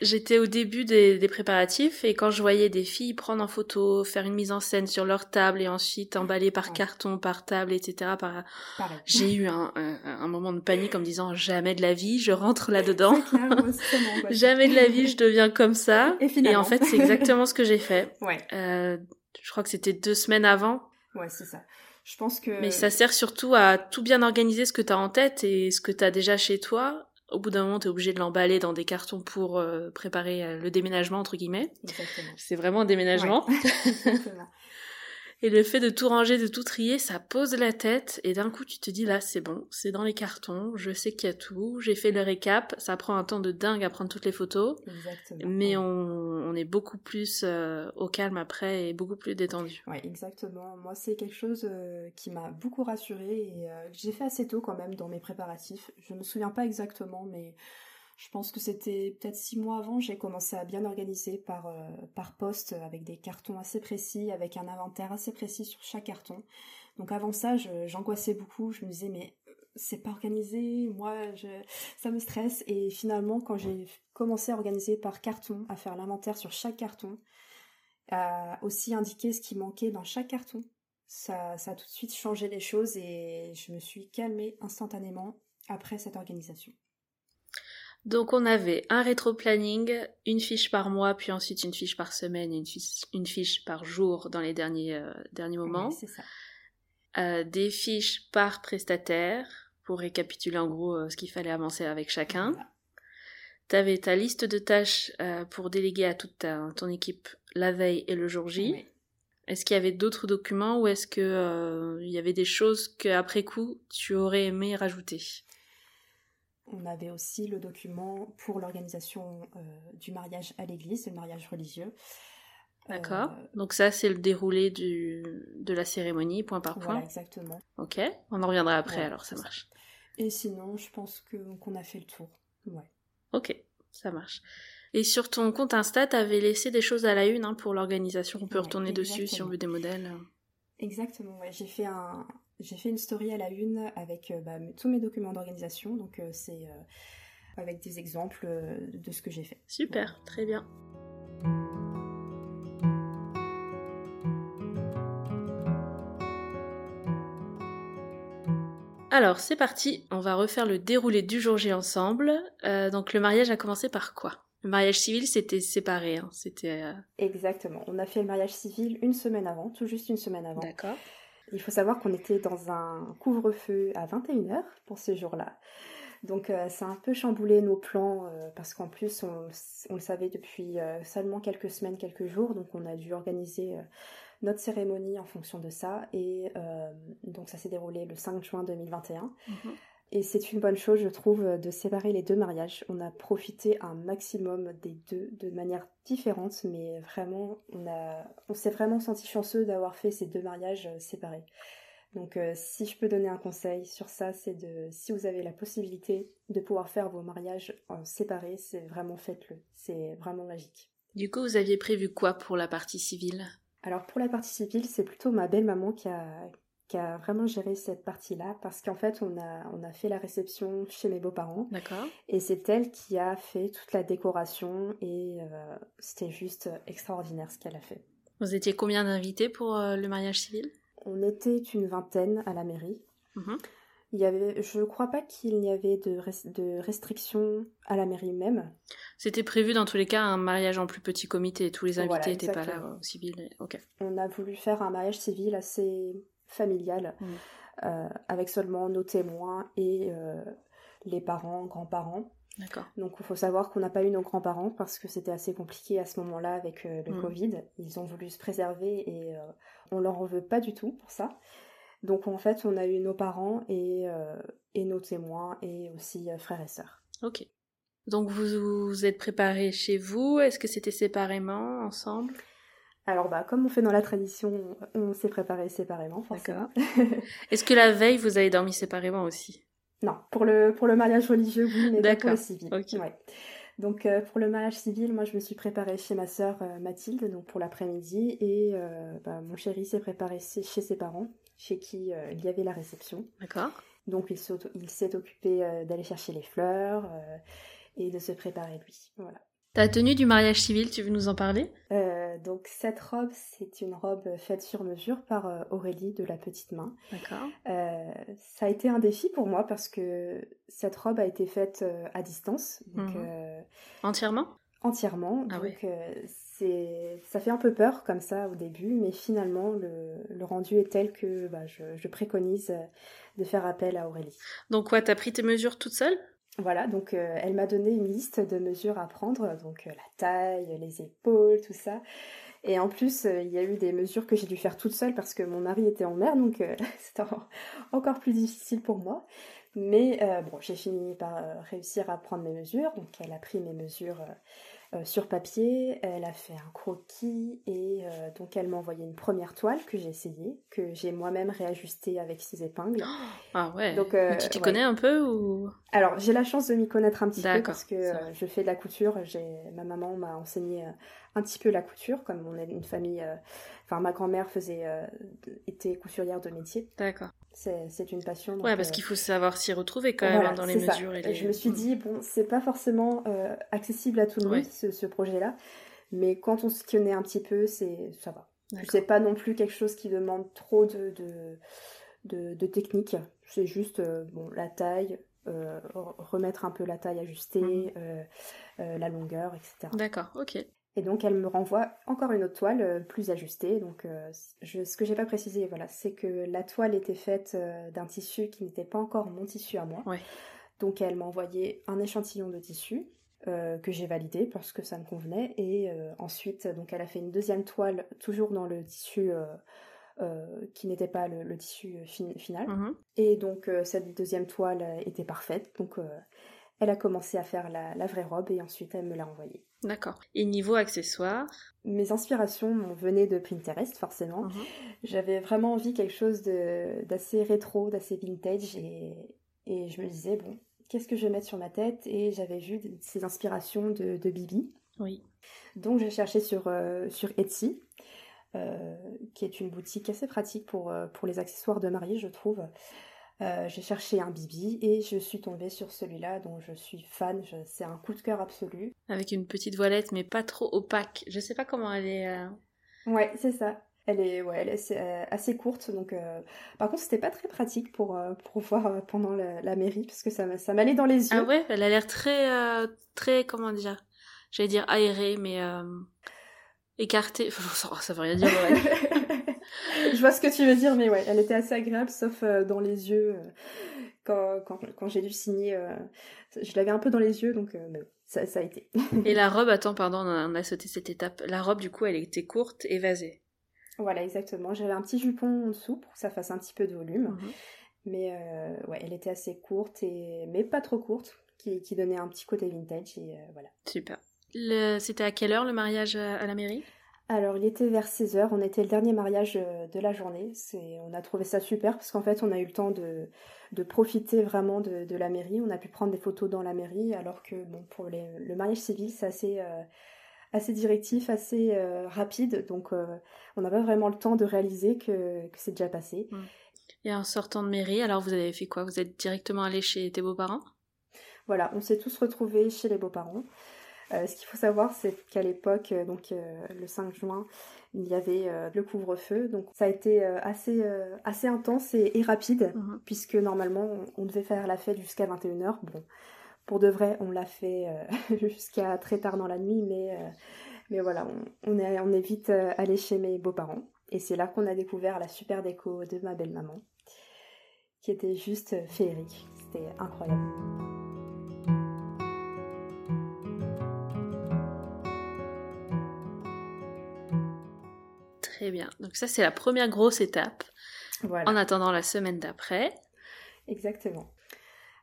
J'étais au début des, des, préparatifs et quand je voyais des filles prendre en photo, faire une mise en scène sur leur table et ensuite emballer par carton, par table, etc. Par... J'ai eu un, un, moment de panique en me disant jamais de la vie, je rentre là-dedans. jamais de la vie, je deviens comme ça. Et, et en fait, c'est exactement ce que j'ai fait. Ouais. Euh, je crois que c'était deux semaines avant. Ouais, c'est ça. Je pense que. Mais ça sert surtout à tout bien organiser ce que tu as en tête et ce que tu as déjà chez toi. Au bout d'un moment, tu es obligé de l'emballer dans des cartons pour euh, préparer euh, le déménagement, entre guillemets. Exactement. C'est vraiment un déménagement. Ouais. Et le fait de tout ranger, de tout trier, ça pose la tête et d'un coup tu te dis là c'est bon, c'est dans les cartons, je sais qu'il y a tout, j'ai fait le récap, ça prend un temps de dingue à prendre toutes les photos, Exactement. mais on, on est beaucoup plus euh, au calme après et beaucoup plus détendu. Ouais, exactement. Moi, c'est quelque chose euh, qui m'a beaucoup rassurée et euh, que j'ai fait assez tôt quand même dans mes préparatifs. Je me souviens pas exactement, mais je pense que c'était peut-être six mois avant, j'ai commencé à bien organiser par, euh, par poste avec des cartons assez précis, avec un inventaire assez précis sur chaque carton. Donc avant ça, j'angoissais beaucoup. Je me disais, mais euh, c'est pas organisé, moi, je, ça me stresse. Et finalement, quand j'ai commencé à organiser par carton, à faire l'inventaire sur chaque carton, à aussi indiquer ce qui manquait dans chaque carton. Ça, ça a tout de suite changé les choses et je me suis calmée instantanément après cette organisation. Donc on avait un rétro-planning, une fiche par mois, puis ensuite une fiche par semaine et une fiche, une fiche par jour dans les derniers, euh, derniers moments. Oui, c'est ça. Euh, des fiches par prestataire pour récapituler en gros euh, ce qu'il fallait avancer avec chacun. Voilà. Tu avais ta liste de tâches pour déléguer à toute ta- ton équipe la veille et le jour J. Oui. Est-ce qu'il y avait d'autres documents ou est-ce que il y avait des choses qu'après coup tu aurais aimé rajouter? On avait aussi le document pour l'organisation euh, du mariage à l'église, le mariage religieux. D'accord. Euh, Donc ça c'est le déroulé du, de la cérémonie, point par point. voilà, exactement. Ok. On en reviendra après alors, ça marche. Et sinon, je pense qu'on a fait le tour. Ouais. Ok, ça marche. Et sur ton compte Insta, t'avais laissé des choses à la une hein, pour l'organisation. On peut Ouais, retourner dessus si on veut des modèles. Exactement, ouais. J'ai fait un, j'ai fait une story à la une avec euh, bah, tous mes documents d'organisation. Donc euh, c'est euh, avec des exemples de ce que j'ai fait. Super, très bien. Alors, c'est parti, on va refaire le déroulé du jour J ensemble. Euh, donc, le mariage a commencé par quoi? Le mariage civil, c'était séparé, hein, c'était... euh, Exactement. On a fait le mariage civil une semaine avant, tout juste une semaine avant. D'accord. Il faut savoir qu'on était dans un couvre-feu à 21h pour ce jour-là. Donc euh, ça a un peu chamboulé nos plans euh, parce qu'en plus on, le savait depuis euh, seulement quelques semaines, quelques jours. Donc on a dû organiser notre cérémonie en fonction de ça. Et donc ça s'est déroulé le 5 juin 2021. Mhm. Et c'est une bonne chose, je trouve, de séparer les deux mariages. On a profité un maximum des deux de manière différente, mais vraiment, on, a, on s'est vraiment senti chanceux d'avoir fait ces deux mariages euh, séparés. Donc, euh, si je peux donner un conseil sur ça, c'est de, si vous avez la possibilité de pouvoir faire vos mariages en séparés, c'est vraiment faites-le. C'est vraiment magique. Du coup, vous aviez prévu quoi pour la partie civile? Alors pour la partie civile, c'est plutôt ma belle-maman qui a, qui a vraiment géré cette partie-là parce qu'en fait on a, on a fait la réception chez mes beaux-parents D'accord. et c'est elle qui a fait toute la décoration et euh, c'était juste extraordinaire ce qu'elle a fait. Vous étiez combien d'invités pour euh, le mariage civil? On était une vingtaine à la mairie. Mhm. Il y avait, je crois pas qu'il n'y avait de, res- de restrictions à la mairie même. C'était prévu dans tous les cas un mariage en plus petit comité. Tous les invités Voilà, n'étaient pas là euh, au civil. Ok. On a voulu faire un mariage civil assez familial, Mm. euh, avec seulement nos témoins et euh, les parents, grands-parents. D'accord. Donc il faut savoir qu'on n'a pas eu nos grands-parents parce que c'était assez compliqué à ce moment-là avec euh, le Mm. Covid. Ils ont voulu se préserver et on leur en veut pas du tout pour ça. Donc en fait on a eu nos parents et, et nos témoins et aussi frères et sœurs. Ok. Donc vous vous êtes préparés chez vous? Est-ce que c'était séparément, ensemble? Alors bah comme on fait dans la tradition, on s'est préparé séparément forcément. Est-ce que la veille vous avez dormi séparément aussi? Non, pour le, pour le mariage religieux, oui, mais pas pour le civil. ok. Ouais. Donc euh, pour le mariage civil, moi je me suis préparée chez ma sœur euh, Mathilde, donc pour l'après-midi, et euh, bah, mon chéri s'est préparé chez ses parents, chez qui il y avait la réception. D'accord. Donc il s'est occupé d'aller chercher les fleurs et de se préparer lui. Voilà. Ta tenue du mariage civil, tu veux nous en parler? Euh, donc cette robe, c'est une robe faite sur mesure par euh, Aurélie de la Petite Main. D'accord. Euh, ça a été un défi pour moi parce que cette robe a été faite à distance, donc Mhm. euh, Entièrement? entièrement. Ah donc c'est, ça fait un peu peur comme ça au début, mais finalement le, rendu est tel que bah, je, préconise de faire appel à Aurélie. Donc quoi, t'as pris tes mesures toute seule? Voilà, donc elle m'a donné une liste de mesures à prendre, donc la taille, les épaules, tout ça. Et en plus, il y a eu des mesures que j'ai dû faire toute seule parce que mon mari était en mer, donc c'était encore plus difficile pour moi. Mais euh, bon, j'ai fini par euh, réussir à prendre mes mesures. Donc elle a pris mes mesures euh, sur papier, elle a fait un croquis et donc elle m'a envoyé une première toile que j'ai essayée, que j'ai moi-même réajustée avec ses épingles. Ah ouais. Donc tu t'y connais un peu ou? Alors j'ai la chance de m'y connaître un petit peu parce que je fais de la couture. Ma maman m'a enseigné un petit peu la couture, comme on est une famille. Enfin ma grand-mère faisait était couturière de métier. D'accord c'est une passion. ouais, parce euh, qu'il faut savoir s'y retrouver quand même hein, dans les mesures. Et Je me suis dit, bon, c'est pas forcément euh, accessible à tout le monde, ce, projet-là, mais quand on se connaît un petit peu, c'est ça va. C'est pas non plus quelque chose qui demande trop de, de, de, technique. C'est juste euh, bon, la taille, remettre un peu la taille ajustée, mmh. la longueur, etc. D'accord, ok. Et donc elle me renvoie encore une autre toile euh, plus ajustée. Donc euh, je, ce que j'ai pas précisé, voilà, c'est que la toile était faite euh, d'un tissu qui n'était pas encore mon tissu à moi. Donc elle m'a envoyé un échantillon de tissu que j'ai validé parce que ça me convenait. Et ensuite, donc elle a fait une deuxième toile toujours dans le tissu. qui n'était pas le, tissu final. Mm-hmm. Et donc cette deuxième toile était parfaite. Donc elle a commencé à faire la, vraie robe et ensuite elle me l'a envoyée. D'accord. Et niveau accessoires Mes inspirations venaient de Pinterest, forcément. Mhm. J'avais vraiment envie quelque chose d'assez rétro, d'assez vintage et, je me disais, bon, qu'est-ce que je vais mettre sur ma tête? Et j'avais vu ces inspirations de, Bibi. Oui. Donc j'ai cherché sur, euh, sur Etsy. Euh, qui est une boutique assez pratique pour, euh, pour les accessoires de mariée, je trouve. Euh, j'ai cherché un bibi et je suis tombée sur celui-là dont je suis fan. C'est un coup de cœur absolu. Avec une petite voilette mais pas trop opaque. Je sais pas comment elle est. Euh. Ouais, c'est ça. Elle est, ouais, elle est assez, euh, courte, donc par contre c'était pas très pratique pour, pour voir pendant la, mairie parce que ça, ça m'allait dans les yeux. Ah ouais, elle a l'air très, très, comment dire, j'allais dire aérée, mais écartée. ça veut rien dire. je vois ce que tu veux dire, mais ouais, elle était assez agréable, sauf euh, dans les yeux. Euh, quand, quand, j'ai dû signer, euh, je l'avais un peu dans les yeux, donc ça, ça, a été. et la robe, attends, pardon, on a, sauté cette étape. La robe, du coup, elle était courte et vasée. Voilà, exactement. J'avais un petit jupon en dessous pour que ça fasse un petit peu de volume. Mhm. Mais ouais, elle était assez courte, et... mais pas trop courte, qui, qui donnait un petit côté vintage, et voilà. Super. C'était à quelle heure le mariage à la mairie? Alors, il était vers 16h, on était le dernier mariage euh, de la journée. On a trouvé ça super parce qu'en fait, on a eu le temps de, profiter vraiment de, la mairie. On a pu prendre des photos dans la mairie, alors que bon, pour le mariage civil, c'est assez, euh, assez directif, assez euh, rapide. Donc, on n'a pas vraiment le temps de réaliser que, c'est déjà passé. Mmh. Et en sortant de mairie, alors vous avez fait quoi? Vous êtes directement allé chez tes beaux-parents? Voilà, on s'est tous retrouvés chez les beaux-parents. Euh, ce qu'il faut savoir, c'est qu'à l'époque, euh, donc euh, le 5 juin, il y avait le couvre-feu. Donc ça a été assez, assez intense et, rapide, mhm. puisque normalement, on, devait faire la fête jusqu'à 21h. Bon, pour de vrai, on l'a fait jusqu'à très tard dans la nuit, mais, mais voilà, on, est, on est vite allé chez mes beaux-parents. Et c'est là qu'on a découvert la super déco de ma belle-maman, qui était juste féerique. C'était incroyable. Très bien. Donc ça, c'est la première grosse étape. En attendant la semaine d'après. Exactement.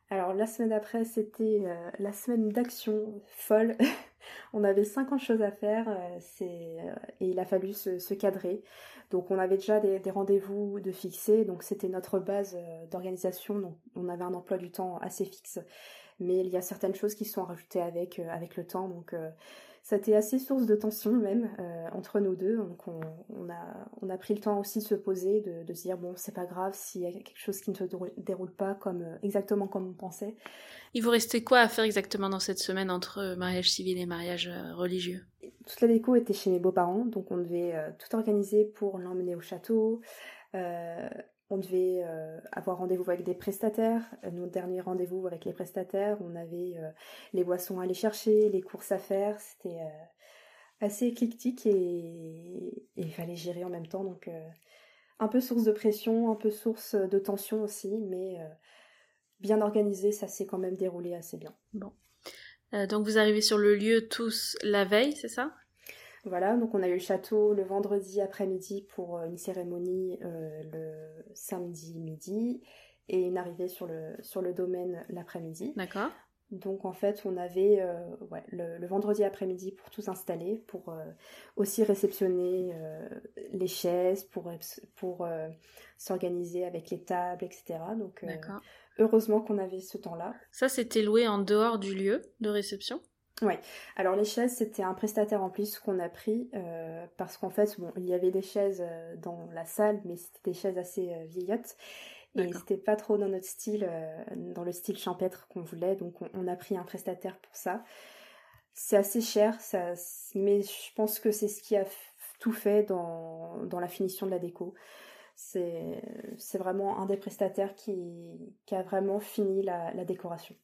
Alors la semaine d'après, c'était euh, la semaine d'action folle. on avait 50 choses à faire euh, euh, et il a fallu se, cadrer. Donc on avait déjà des, rendez-vous de fixer, donc c'était notre base d'organisation. Donc on avait un emploi du temps assez fixe, mais il y a certaines choses qui sont rajoutées avec, avec le temps. Donc ça a été assez source de tension même euh, entre nous deux. Donc on, a, on a pris le temps aussi de se poser, de, se dire bon c'est pas grave s'il y a quelque chose qui ne se déroule pas comme euh, exactement comme on pensait. Il vous restait quoi à faire exactement dans cette semaine entre euh, mariage civil et mariage religieux? Toute la déco était chez mes beaux-parents, donc on devait tout organiser pour l'emmener au château. On devait avoir rendez-vous avec des prestataires. Notre dernier rendez-vous avec les prestataires, on avait les boissons à aller chercher, les courses à faire. C'était assez éclectique et il fallait gérer en même temps. Donc un peu source de pression, un peu source de tension aussi, mais bien organisé, ça s'est quand même déroulé assez bien. Bon. Euh, donc vous arrivez sur le lieu tous la veille, c'est ça? Voilà, donc on a eu le château le vendredi après-midi pour euh, une cérémonie euh, le samedi midi et une arrivée sur le, sur le domaine l'après-midi. D'accord. Donc en fait, on avait ouais, le, vendredi après-midi pour tout installer, pour aussi réceptionner les chaises, pour, pour s'organiser avec les tables, etc. Donc Heureusement qu'on avait ce temps-là. Ça, c'était loué en dehors du lieu de réception? Oui. Alors les chaises, c'était un prestataire en plus qu'on a pris euh, parce qu'en fait, bon, il y avait des chaises euh, dans la salle, mais c'était des chaises assez euh, vieillottes. Et c'était pas trop dans notre style, dans le style champêtre qu'on voulait, donc on, a pris un prestataire pour ça. C'est assez cher, ça, mais je pense que c'est ce qui a tout fait dans, dans la finition de la déco c'est vraiment un des prestataires qui, qui a vraiment fini la, la, décoration.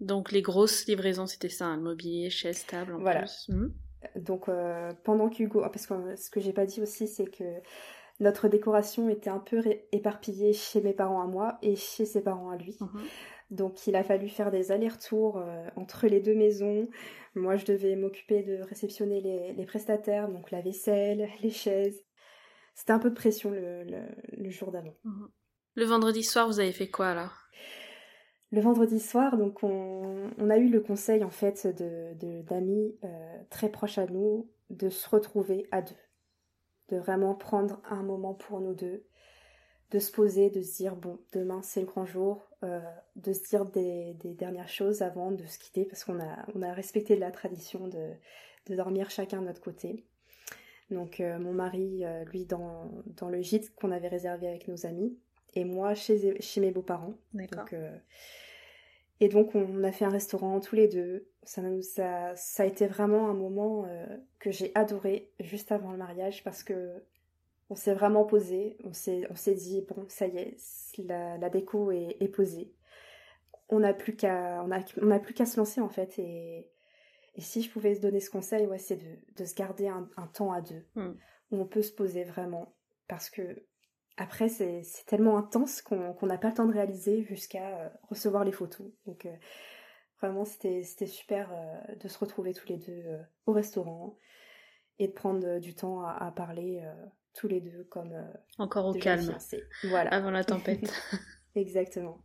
Donc les grosses livraisons, c'était ça, le mobilier, chaise, table en voilà. plus. Hmm. Donc euh, pendant qu'Hugo, parce que ce que j'ai pas dit aussi, c'est que notre décoration était un peu éparpillée chez mes parents à moi et chez ses parents à lui. Mhm. Donc il a fallu faire des allers-retours euh, entre les deux maisons. Moi je devais m'occuper de réceptionner les, les, prestataires, donc la vaisselle, les chaises, c'était un peu de pression le, le, jour d'avant. Mhm. Le vendredi soir, vous avez fait quoi alors? Le vendredi soir, donc on, on, a eu le conseil en fait de d'amis euh, très proches à nous de se retrouver à deux, de vraiment prendre un moment pour nous deux, de se poser, de se dire bon demain c'est le grand jour, euh, de se dire des, des, dernières choses avant de se quitter parce qu'on a on a respecté la tradition de de dormir chacun de notre côté. Donc euh, mon mari, lui, dans, dans le gîte qu'on avait réservé avec nos amis, et moi chez, chez mes beaux-parents. D'accord. Euh, et donc on a fait un restaurant tous les deux. Ça, ça, ça a été vraiment un moment que j'ai adoré juste avant le mariage parce que on s'est vraiment posé, on s'est, on s'est dit bon ça y est, la, la déco est, est posée. On n'a plus qu'à, on a, on a plus qu'à se lancer en fait et et si je pouvais se donner ce conseil, ouais, c'est de, de, se garder un, un temps à deux, hmm. où on peut se poser vraiment. Parce que après, c'est tellement intense qu'on n'a pas le temps de réaliser jusqu'à euh, recevoir les photos. Donc euh, vraiment, c'était super euh, de se retrouver tous les deux au restaurant et de prendre du temps à, à parler tous les deux comme... Encore au calme. Voilà. Avant la tempête. Exactement.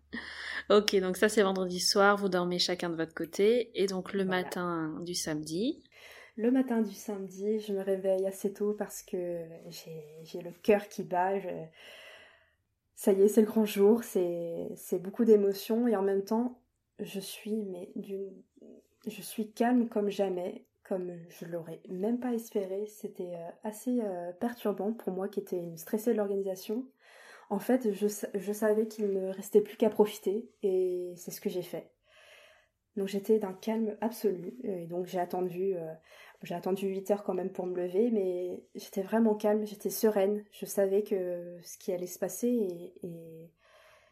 Ok, donc ça c'est vendredi soir, vous dormez chacun de votre côté, et donc le matin du samedi. Le matin du samedi, je me réveille assez tôt parce que j'ai le cœur qui bat. Ça y est, c'est le grand jour, c'est beaucoup d'émotions, et en même temps, je suis mais d'une, je suis calme comme jamais, comme je l'aurais même pas espéré. C'était euh, assez euh, perturbant pour moi qui était une stressée de l'organisation en fait, je, je savais qu'il me restait plus qu'à profiter et c'est ce que j'ai fait. Donc j'étais d'un calme absolu et donc j'ai attendu euh, j'ai attendu 8 heures quand même pour me lever mais j'étais vraiment calme, j'étais sereine, je savais que ce qui allait se passer et,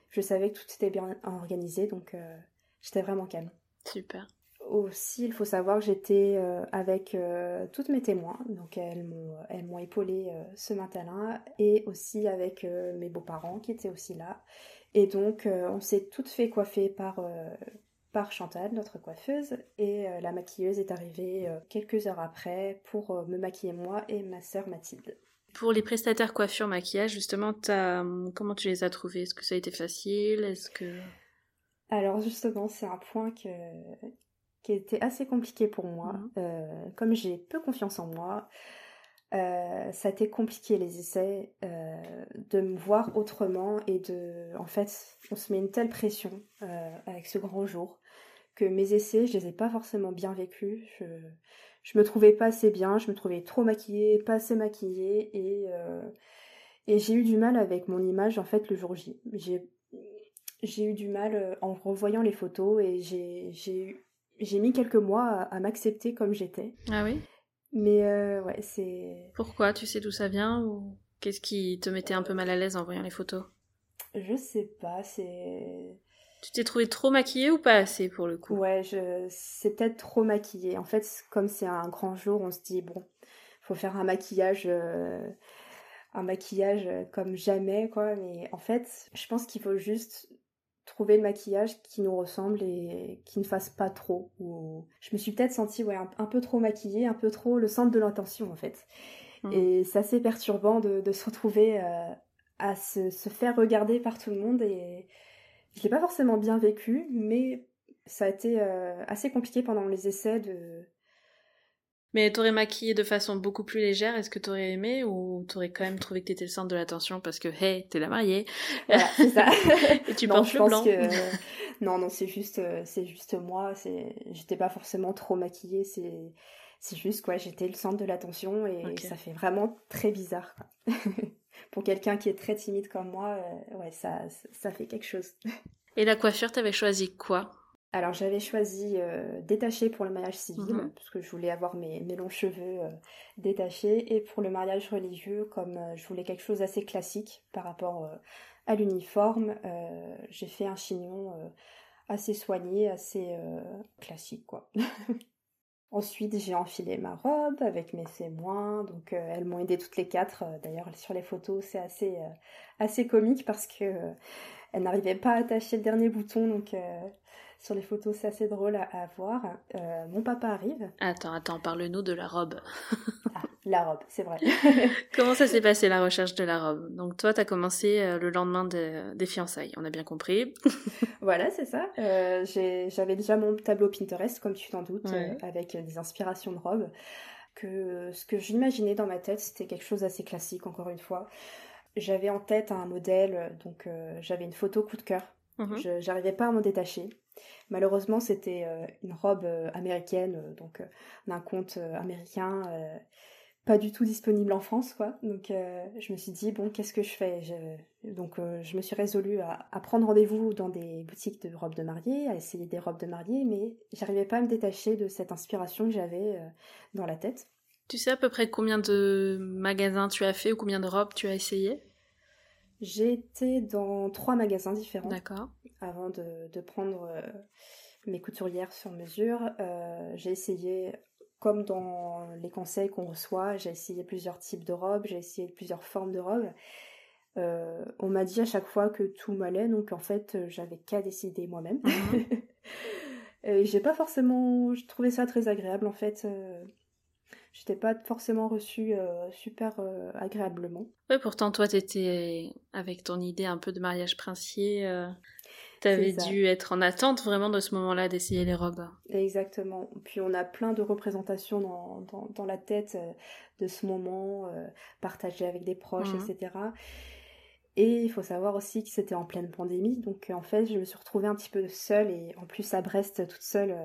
je savais que tout était bien organisé donc euh, j'étais vraiment calme. Super aussi, il faut savoir que j'étais euh, avec euh, toutes mes témoins, donc elles m'ont elles m'ont épaulé euh, ce matin-là, et aussi avec mes beaux-parents qui étaient aussi là. Et donc on s'est toutes fait coiffer par par Chantal, notre coiffeuse, et la maquilleuse est arrivée quelques heures après pour me maquiller moi et ma sœur Mathilde. Pour les prestataires coiffure maquillage, justement, comment tu les as trouvés? Est-ce que ça a été facile? Est-ce que alors justement, c'est un point que, qui était assez compliqué pour moi. Mhm. Euh, comme j'ai peu confiance en moi, euh, ça a été compliqué les essais euh, de me voir autrement et de, en fait, on se met une telle pression avec ce grand jour que mes essais, je les ai pas forcément bien vécus. Je, je me trouvais pas assez bien, je me trouvais trop maquillée, pas assez maquillée et et j'ai eu du mal avec mon image en fait le jour J. J'ai eu du mal en revoyant les photos et j'ai mis quelques mois à, m'accepter comme j'étais. Ah oui? Mais euh, ouais, c'est... Pourquoi? Tu sais d'où ça vient ou qu'est-ce qui te mettait un peu mal à l'aise en voyant les photos? Je sais pas, c'est. Tu t'es trouvée trop maquillée ou pas assez pour le coup? Ouais, je... c'est peut-être trop maquillée. En fait, comme c'est un grand jour, on se dit, bon, faut faire un maquillage. Euh, un maquillage comme jamais, quoi. Mais en fait, je pense qu'il faut juste trouver le maquillage qui nous ressemble et qui ne fasse pas trop. Ou... Je me suis peut-être sentie ouais, un, peu trop maquillée, un peu trop le centre de l'attention en fait. Mmh. Et c'est assez perturbant de, se retrouver euh, à se, faire regarder par tout le monde et je l'ai pas forcément bien vécu, mais ça a été euh, assez compliqué pendant les essais de, mais t'aurais maquillé de façon beaucoup plus légère, est-ce que t'aurais aimé ou t'aurais quand même trouvé que t'étais le centre de l'attention parce que hey, t'es la mariée? Voilà, c'est ça. Et tu penses le blanc. non, non, c'est juste, euh, c'est juste moi. C'est, j'étais pas forcément trop maquillée. C'est, c'est juste quoi, j'étais le centre de l'attention et ça fait vraiment très bizarre. Pour quelqu'un qui est très timide comme moi, euh, ouais, ça, ça fait quelque chose. Et la coiffure, t'avais choisi quoi? Alors j'avais choisi euh, détaché pour le mariage civil, mhm. parce que je voulais avoir mes, longs cheveux euh, détachés, et pour le mariage religieux, comme euh, je voulais quelque chose d'assez classique par rapport à l'uniforme, j'ai fait un chignon assez soigné, assez classique quoi. Ensuite, j'ai enfilé ma robe avec mes témoins, donc elles m'ont aidé toutes les quatre. D'ailleurs, sur les photos, c'est assez, assez comique parce que elles n'arrivaient pas à attacher le dernier bouton, donc sur les photos, c'est assez drôle à, voir. Euh, mon papa arrive. Attends, attends, parle-nous de la robe. ah, la robe, c'est vrai. Comment ça s'est passé la recherche de la robe? Donc toi, tu as commencé euh, le lendemain des fiançailles, on a bien compris. voilà, c'est ça. Euh, j'avais déjà mon tableau Pinterest, comme tu t'en doutes, avec des inspirations de robes. Que ce que j'imaginais dans ma tête, c'était quelque chose d'assez classique, encore une fois. J'avais en tête un modèle, donc j'avais une photo coup de cœur. Mhm. Je J'arrivais pas à m'en détacher. Malheureusement, c'était euh, une robe euh, américaine, euh, donc d'un compte américain, pas du tout disponible en France, quoi. Donc je me suis dit, bon, qu'est-ce que je fais? Donc je me suis résolue à, prendre rendez-vous dans des boutiques de robes de mariée, à essayer des robes de mariée, mais j'arrivais pas à me détacher de cette inspiration que j'avais dans la tête. Tu sais à peu près combien de magasins tu as fait ou combien de robes tu as essayé? J'ai été dans trois magasins différents. D'accord. Avant de, prendre euh, mes couturières sur mesure. Euh, j'ai essayé, comme dans les conseils qu'on reçoit, j'ai essayé plusieurs types de robes, j'ai essayé plusieurs formes de robes. Euh, on m'a dit à chaque fois que tout m'allait, donc en fait, j'avais qu'à décider moi-même. Mhm. Et j'ai pas forcément. Je trouvais ça très agréable en fait j'étais pas forcément reçue euh, super euh, agréablement. Ouais, pourtant toi t'étais avec ton idée un peu de mariage princier, euh, t'avais dû être en attente vraiment de ce moment-là d'essayer les robes. Exactement. Puis on a plein de représentations dans, dans, la tête de ce moment, partagé avec des proches, mhm. etc. Et il faut savoir aussi que c'était en pleine pandémie, donc en fait je me suis retrouvée un petit peu seule et en plus à Brest toute seule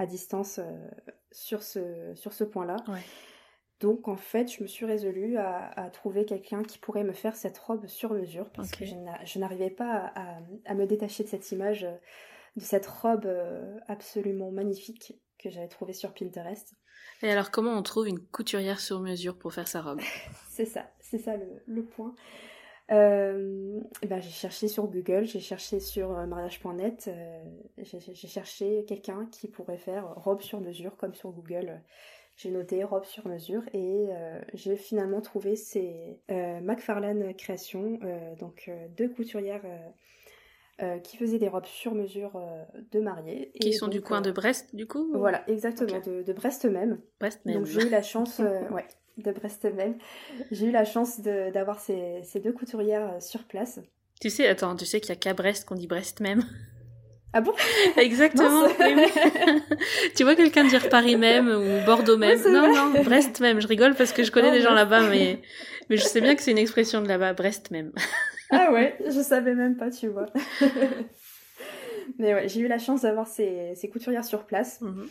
à distance euh, sur ce, sur ce point-là. Donc en fait, je me suis résolue à, trouver quelqu'un qui pourrait me faire cette robe sur mesure parce que je n'arrivais pas à, me détacher de cette image, de cette robe euh, absolument magnifique que j'avais trouvée sur Pinterest. Et alors comment on trouve une couturière sur mesure pour faire sa robe? C'est ça, c'est ça le point. Euh, ben, j'ai cherché sur Google, j'ai cherché sur euh, mariage.net, euh, j'ai cherché quelqu'un qui pourrait faire robe sur mesure comme sur Google. J'ai noté robe sur mesure et j'ai finalement trouvé ces McFarlane Création, donc deux couturières qui faisaient des robes sur mesure de mariée. Qui sont du coin de Brest, du coup Voilà, exactement, de, de, Brest même. Brest même. Donc j'ai eu la chance, ouais, de Brest même. J'ai eu la chance d'avoir ces, ces, deux couturières euh, sur place. Tu sais, attends, tu sais qu'il y a qu'à Brest qu'on dit Brest même. Ah bon? Exactement. tu vois quelqu'un dire Paris même ou Bordeaux même? Non, non, Brest même. Je rigole parce que je connais des gens là-bas, mais mais je sais bien que c'est une expression de là-bas, Brest même. ah ouais, je savais même pas, tu vois. mais ouais, j'ai eu la chance d'avoir ces, ces, couturières sur place. Mhm.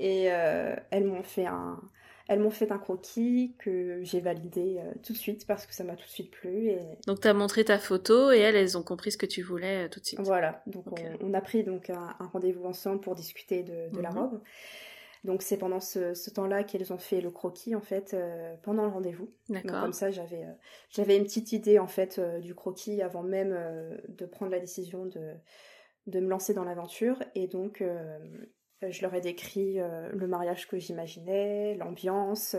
Et euh, elles m'ont fait un, elles m'ont fait un croquis que j'ai validé euh, tout de suite parce que ça m'a tout de suite plu. Et... Donc tu as montré ta photo et elles, elles ont compris ce que tu voulais euh, tout de suite. Voilà, donc on, a pris donc un, rendez-vous ensemble pour discuter de, la mhm. robe. Donc c'est pendant ce, temps-là qu'elles ont fait le croquis en fait pendant le rendez-vous. D'accord. Comme ça j'avais j'avais une petite idée en fait du croquis avant même de prendre la décision de de me lancer dans l'aventure et donc je leur ai décrit le mariage que j'imaginais, l'ambiance,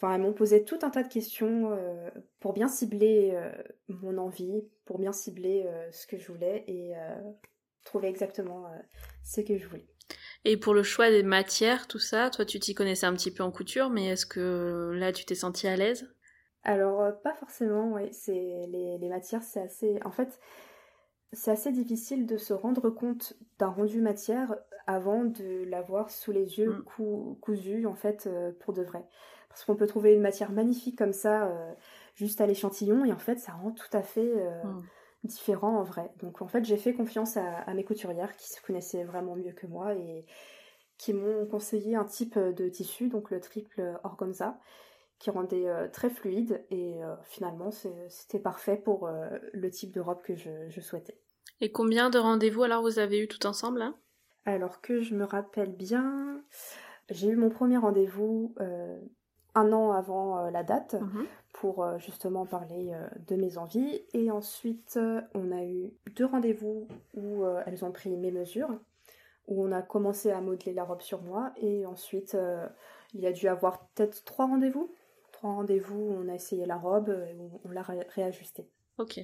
Enfin, elles m'ont posé tout un tas de questions euh, pour bien cibler euh, mon envie, pour bien cibler euh, ce que je voulais et trouver exactement ce que je voulais. Et pour le choix des matières, tout ça, toi tu t'y connaissais un petit peu en couture, mais est-ce que là tu t'es sentie à l'aise? Alors pas forcément, oui. C'est les, les matières, c'est assez. En fait, c'est assez difficile de se rendre compte d'un rendu matière avant de l'avoir sous les yeux mm. cousu en fait pour de vrai. Parce qu'on peut trouver une matière magnifique comme ça, euh, juste à l'échantillon, et en fait, ça rend tout à fait euh, hmm. différent en vrai. Donc en fait, j'ai fait confiance à, mes couturières qui se connaissaient vraiment mieux que moi et qui m'ont conseillé un type de tissu, donc le triple organza, qui rendait euh, très fluide, et finalement, c'était parfait pour le type de robe que je, souhaitais. Et combien de rendez-vous alors vous avez eu tout ensemble hein? Alors que je me rappelle bien, j'ai eu mon premier rendez-vous un an avant euh, la date mhm. pour euh, justement parler euh, de mes envies. Et ensuite, on a eu deux rendez-vous où elles ont pris mes mesures, où on a commencé à modeler la robe sur moi. Et ensuite, il y a dû avoir peut-être trois rendez-vous. Trois rendez-vous où on a essayé la robe et où on l'a réajustée. Ok.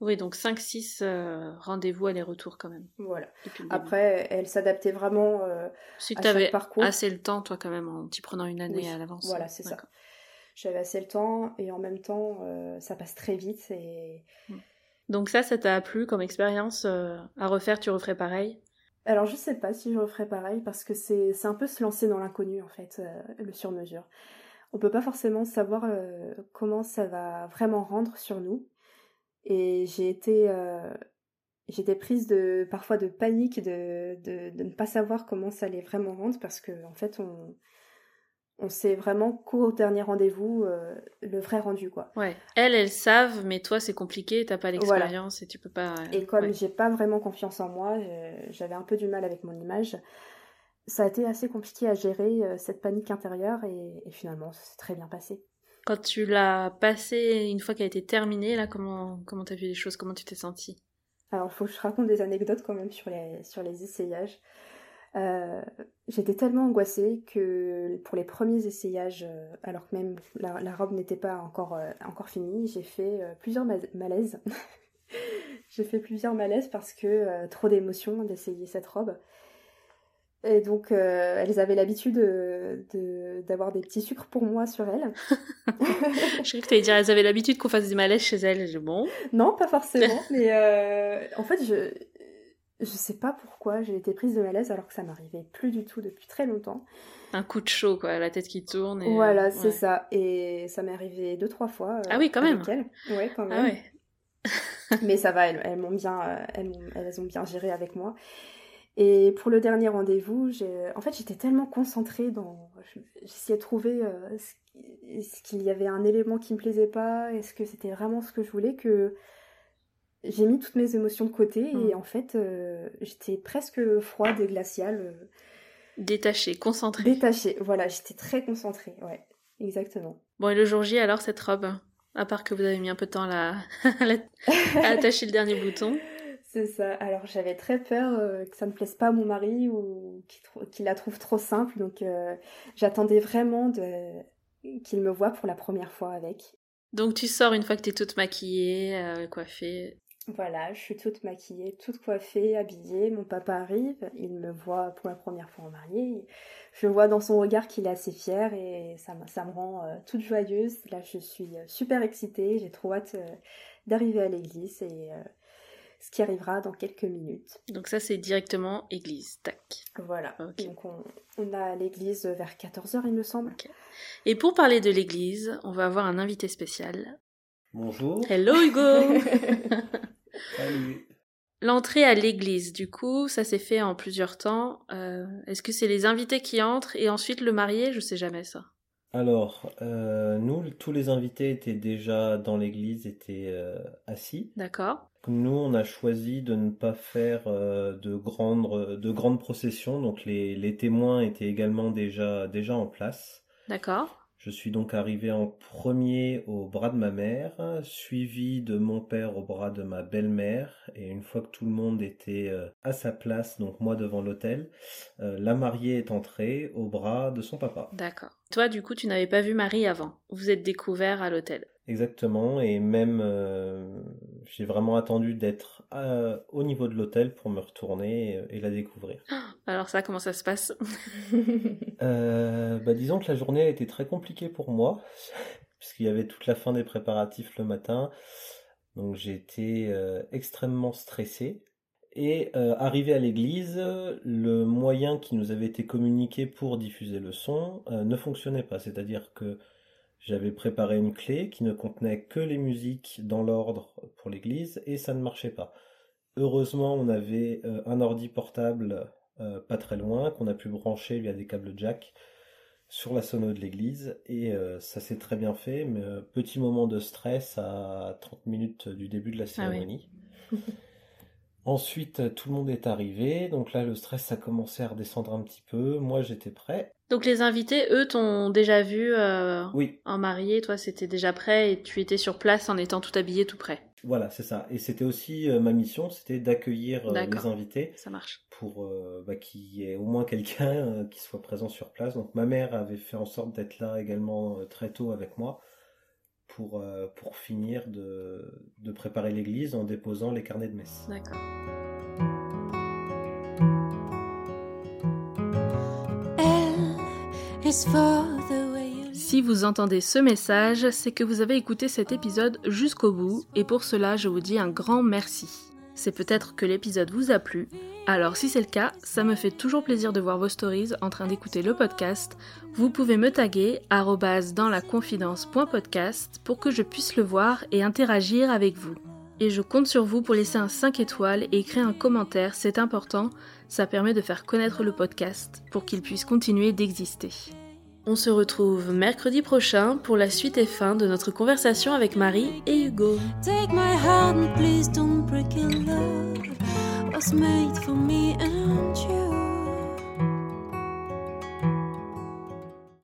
Oui, donc 5-6 euh, rendez-vous aller-retour quand même. Voilà. Après, elle s'adaptait vraiment euh, si tu avais assez le temps, toi, quand même, en t'y prenant une année à l'avance. Voilà, c'est ça. J'avais assez le temps et en même temps, euh, ça passe très vite. Et... Hmm. Donc ça, ça t'a plu comme expérience à refaire Tu referais pareil? Alors, je sais pas si je referais pareil parce que c'est un peu se lancer dans l'inconnu, en fait, le sur-mesure. On peut pas forcément savoir comment ça va vraiment rendre sur nous. Et j'ai été, euh, j'étais prise de parfois de panique de, de, de, ne pas savoir comment ça allait vraiment rendre parce que en fait on on sait vraiment qu'au dernier rendez-vous euh, le vrai rendu quoi. Ouais. Elles elles savent mais toi c'est compliqué, t'as pas l'expérience et tu peux pas. Et comme j'ai pas vraiment confiance en moi, j'avais un peu du mal avec mon image. Ça a été assez compliqué à gérer euh, cette panique intérieure et, et finalement ça s'est très bien passé. Quand tu l'as passé une fois qu'elle a été terminée, comment comment t'as vu les choses? Comment tu t'es sentie? Alors, il faut que je raconte des anecdotes quand même sur les, sur essayages. Euh, j'étais tellement angoissée que pour les premiers essayages, euh, alors que même la, robe n'était pas encore, euh, encore finie, j'ai fait plusieurs malaises. j'ai fait plusieurs malaises parce que trop d'émotions d'essayer cette robe. Et donc, euh, elles avaient l'habitude d'avoir des petits sucres pour moi sur elles. je croyais que tu allais dire elles avaient l'habitude qu'on fasse des malaises chez elles. Bon. Non, pas forcément. mais euh, en fait, je je sais pas pourquoi j'ai été prise de malaise alors que ça m'arrivait plus du tout depuis très longtemps. Un coup de chaud, quoi, la tête qui tourne. Et... Voilà, c'est ça. Et ça m'est arrivé deux, trois fois. Euh, ah oui, quand même. Ouais, quand ah même. Ah ouais. mais ça va, elles, elles m'ont bien, elles, elles ont bien géré avec moi. Et pour le dernier rendez-vous, en fait, j'étais tellement concentrée dans. J'essayais de trouver euh, est-ce qu'il y avait un élément qui me plaisait pas, est-ce que c'était vraiment ce que je voulais, que j'ai mis toutes mes émotions de côté et mm. en fait, euh, j'étais presque froide et glaciale. Euh. Détachée, concentrée. Détachée, voilà, j'étais très concentrée, ouais, exactement. Bon, et le jour J, alors, cette robe À part que vous avez mis un peu de temps à, à attacher le dernier bouton? C'est ça. Alors j'avais très peur euh, que ça ne plaise pas à mon mari ou qu'il la trouve trop simple. Donc euh, j'attendais vraiment de... qu'il me voit pour la première fois avec. Donc tu sors une fois que tu es toute maquillée, euh, coiffée. Voilà, je suis toute maquillée, toute coiffée, habillée. Mon papa arrive, il me voit pour la première fois en mariée. Je vois dans son regard qu'il est assez fier et ça, ça me rend toute joyeuse. Là, je suis super excitée. J'ai trop hâte d'arriver à l'église et ce qui arrivera dans quelques minutes. Donc ça c'est directement église, tac. Voilà, donc on, a l'église vers 14h il me semble. Et pour parler de l'église, on va avoir un invité spécial. Bonjour. Hello Hugo Salut. L'entrée à l'église, du coup, ça s'est fait en plusieurs temps. Euh, est-ce que c'est les invités qui entrent et ensuite le marié? Je sais jamais ça. Alors, euh, nous, tous les invités étaient déjà dans l'église, étaient euh, assis. D'accord. Nous, on a choisi de ne pas faire euh, de grandes, de grandes processions, donc les, les témoins étaient également déjà, déjà en place. D'accord. Je suis donc arrivé en premier au bras de ma mère, suivi de mon père au bras de ma belle-mère, et une fois que tout le monde était euh, à sa place, donc moi devant l'autel, euh, la mariée est entrée au bras de son papa. D'accord. Toi, du coup, tu n'avais pas vu Marie avant. Vous êtes découvert à l'hôtel. Exactement, et même euh, j'ai vraiment attendu d'être euh, au niveau de l'hôtel pour me retourner et, et la découvrir. Alors ça, comment ça se passe? Euh, bah, disons que la journée a été très compliquée pour moi, puisqu'il y avait toute la fin des préparatifs le matin. Donc été euh, extrêmement stressé. Et euh, arrivé à l'église, le moyen qui nous avait été communiqué pour diffuser le son ne fonctionnait pas. C'est-à-dire que j'avais préparé une clé qui ne contenait que les musiques dans l'ordre pour l'église et ça ne marchait pas. Heureusement, on avait euh, un ordi portable euh, pas très loin qu'on a pu brancher via des câbles jack sur la sono de l'église et euh, ça s'est très bien fait, mais petit moment de stress à 30 minutes du début de la Ah oui. Ensuite, euh, tout le monde est arrivé, donc là le stress a commencé à redescendre un petit peu. Moi j'étais prêt. Donc les invités, eux, t'ont déjà vu euh, Oui, en mariée. Toi, c'était déjà prêt et tu étais sur place en étant tout habillé, tout prêt. voilà, c'est ça. Et c'était aussi euh, ma mission, c'était d'accueillir euh, les invités Ça marche. pour euh, bah, qu'il y ait au moins quelqu'un euh, qui soit présent sur place. Donc ma mère avait fait en sorte d'être là également euh, très tôt avec moi pour, euh, pour finir de, de préparer l'église en déposant les carnets de messe. D'accord. Si vous entendez ce message, c'est que vous avez écouté cet épisode jusqu'au bout et pour cela, je vous dis un grand merci. C'est peut-être que l'épisode vous a plu. Alors si c'est le cas, ça me fait toujours plaisir de voir vos stories en train d'écouter le podcast. Vous pouvez me taguer arobase dans la confidence.podcast pour que je puisse le voir et interagir avec vous. Et je compte sur vous pour laisser un 5 étoiles et écrire un commentaire, c'est important, ça permet de faire connaître le podcast pour qu'il puisse continuer d'exister. On se retrouve mercredi prochain pour la suite et fin de notre conversation avec Marie et Hugo. Take my hand, please don't break. Love and.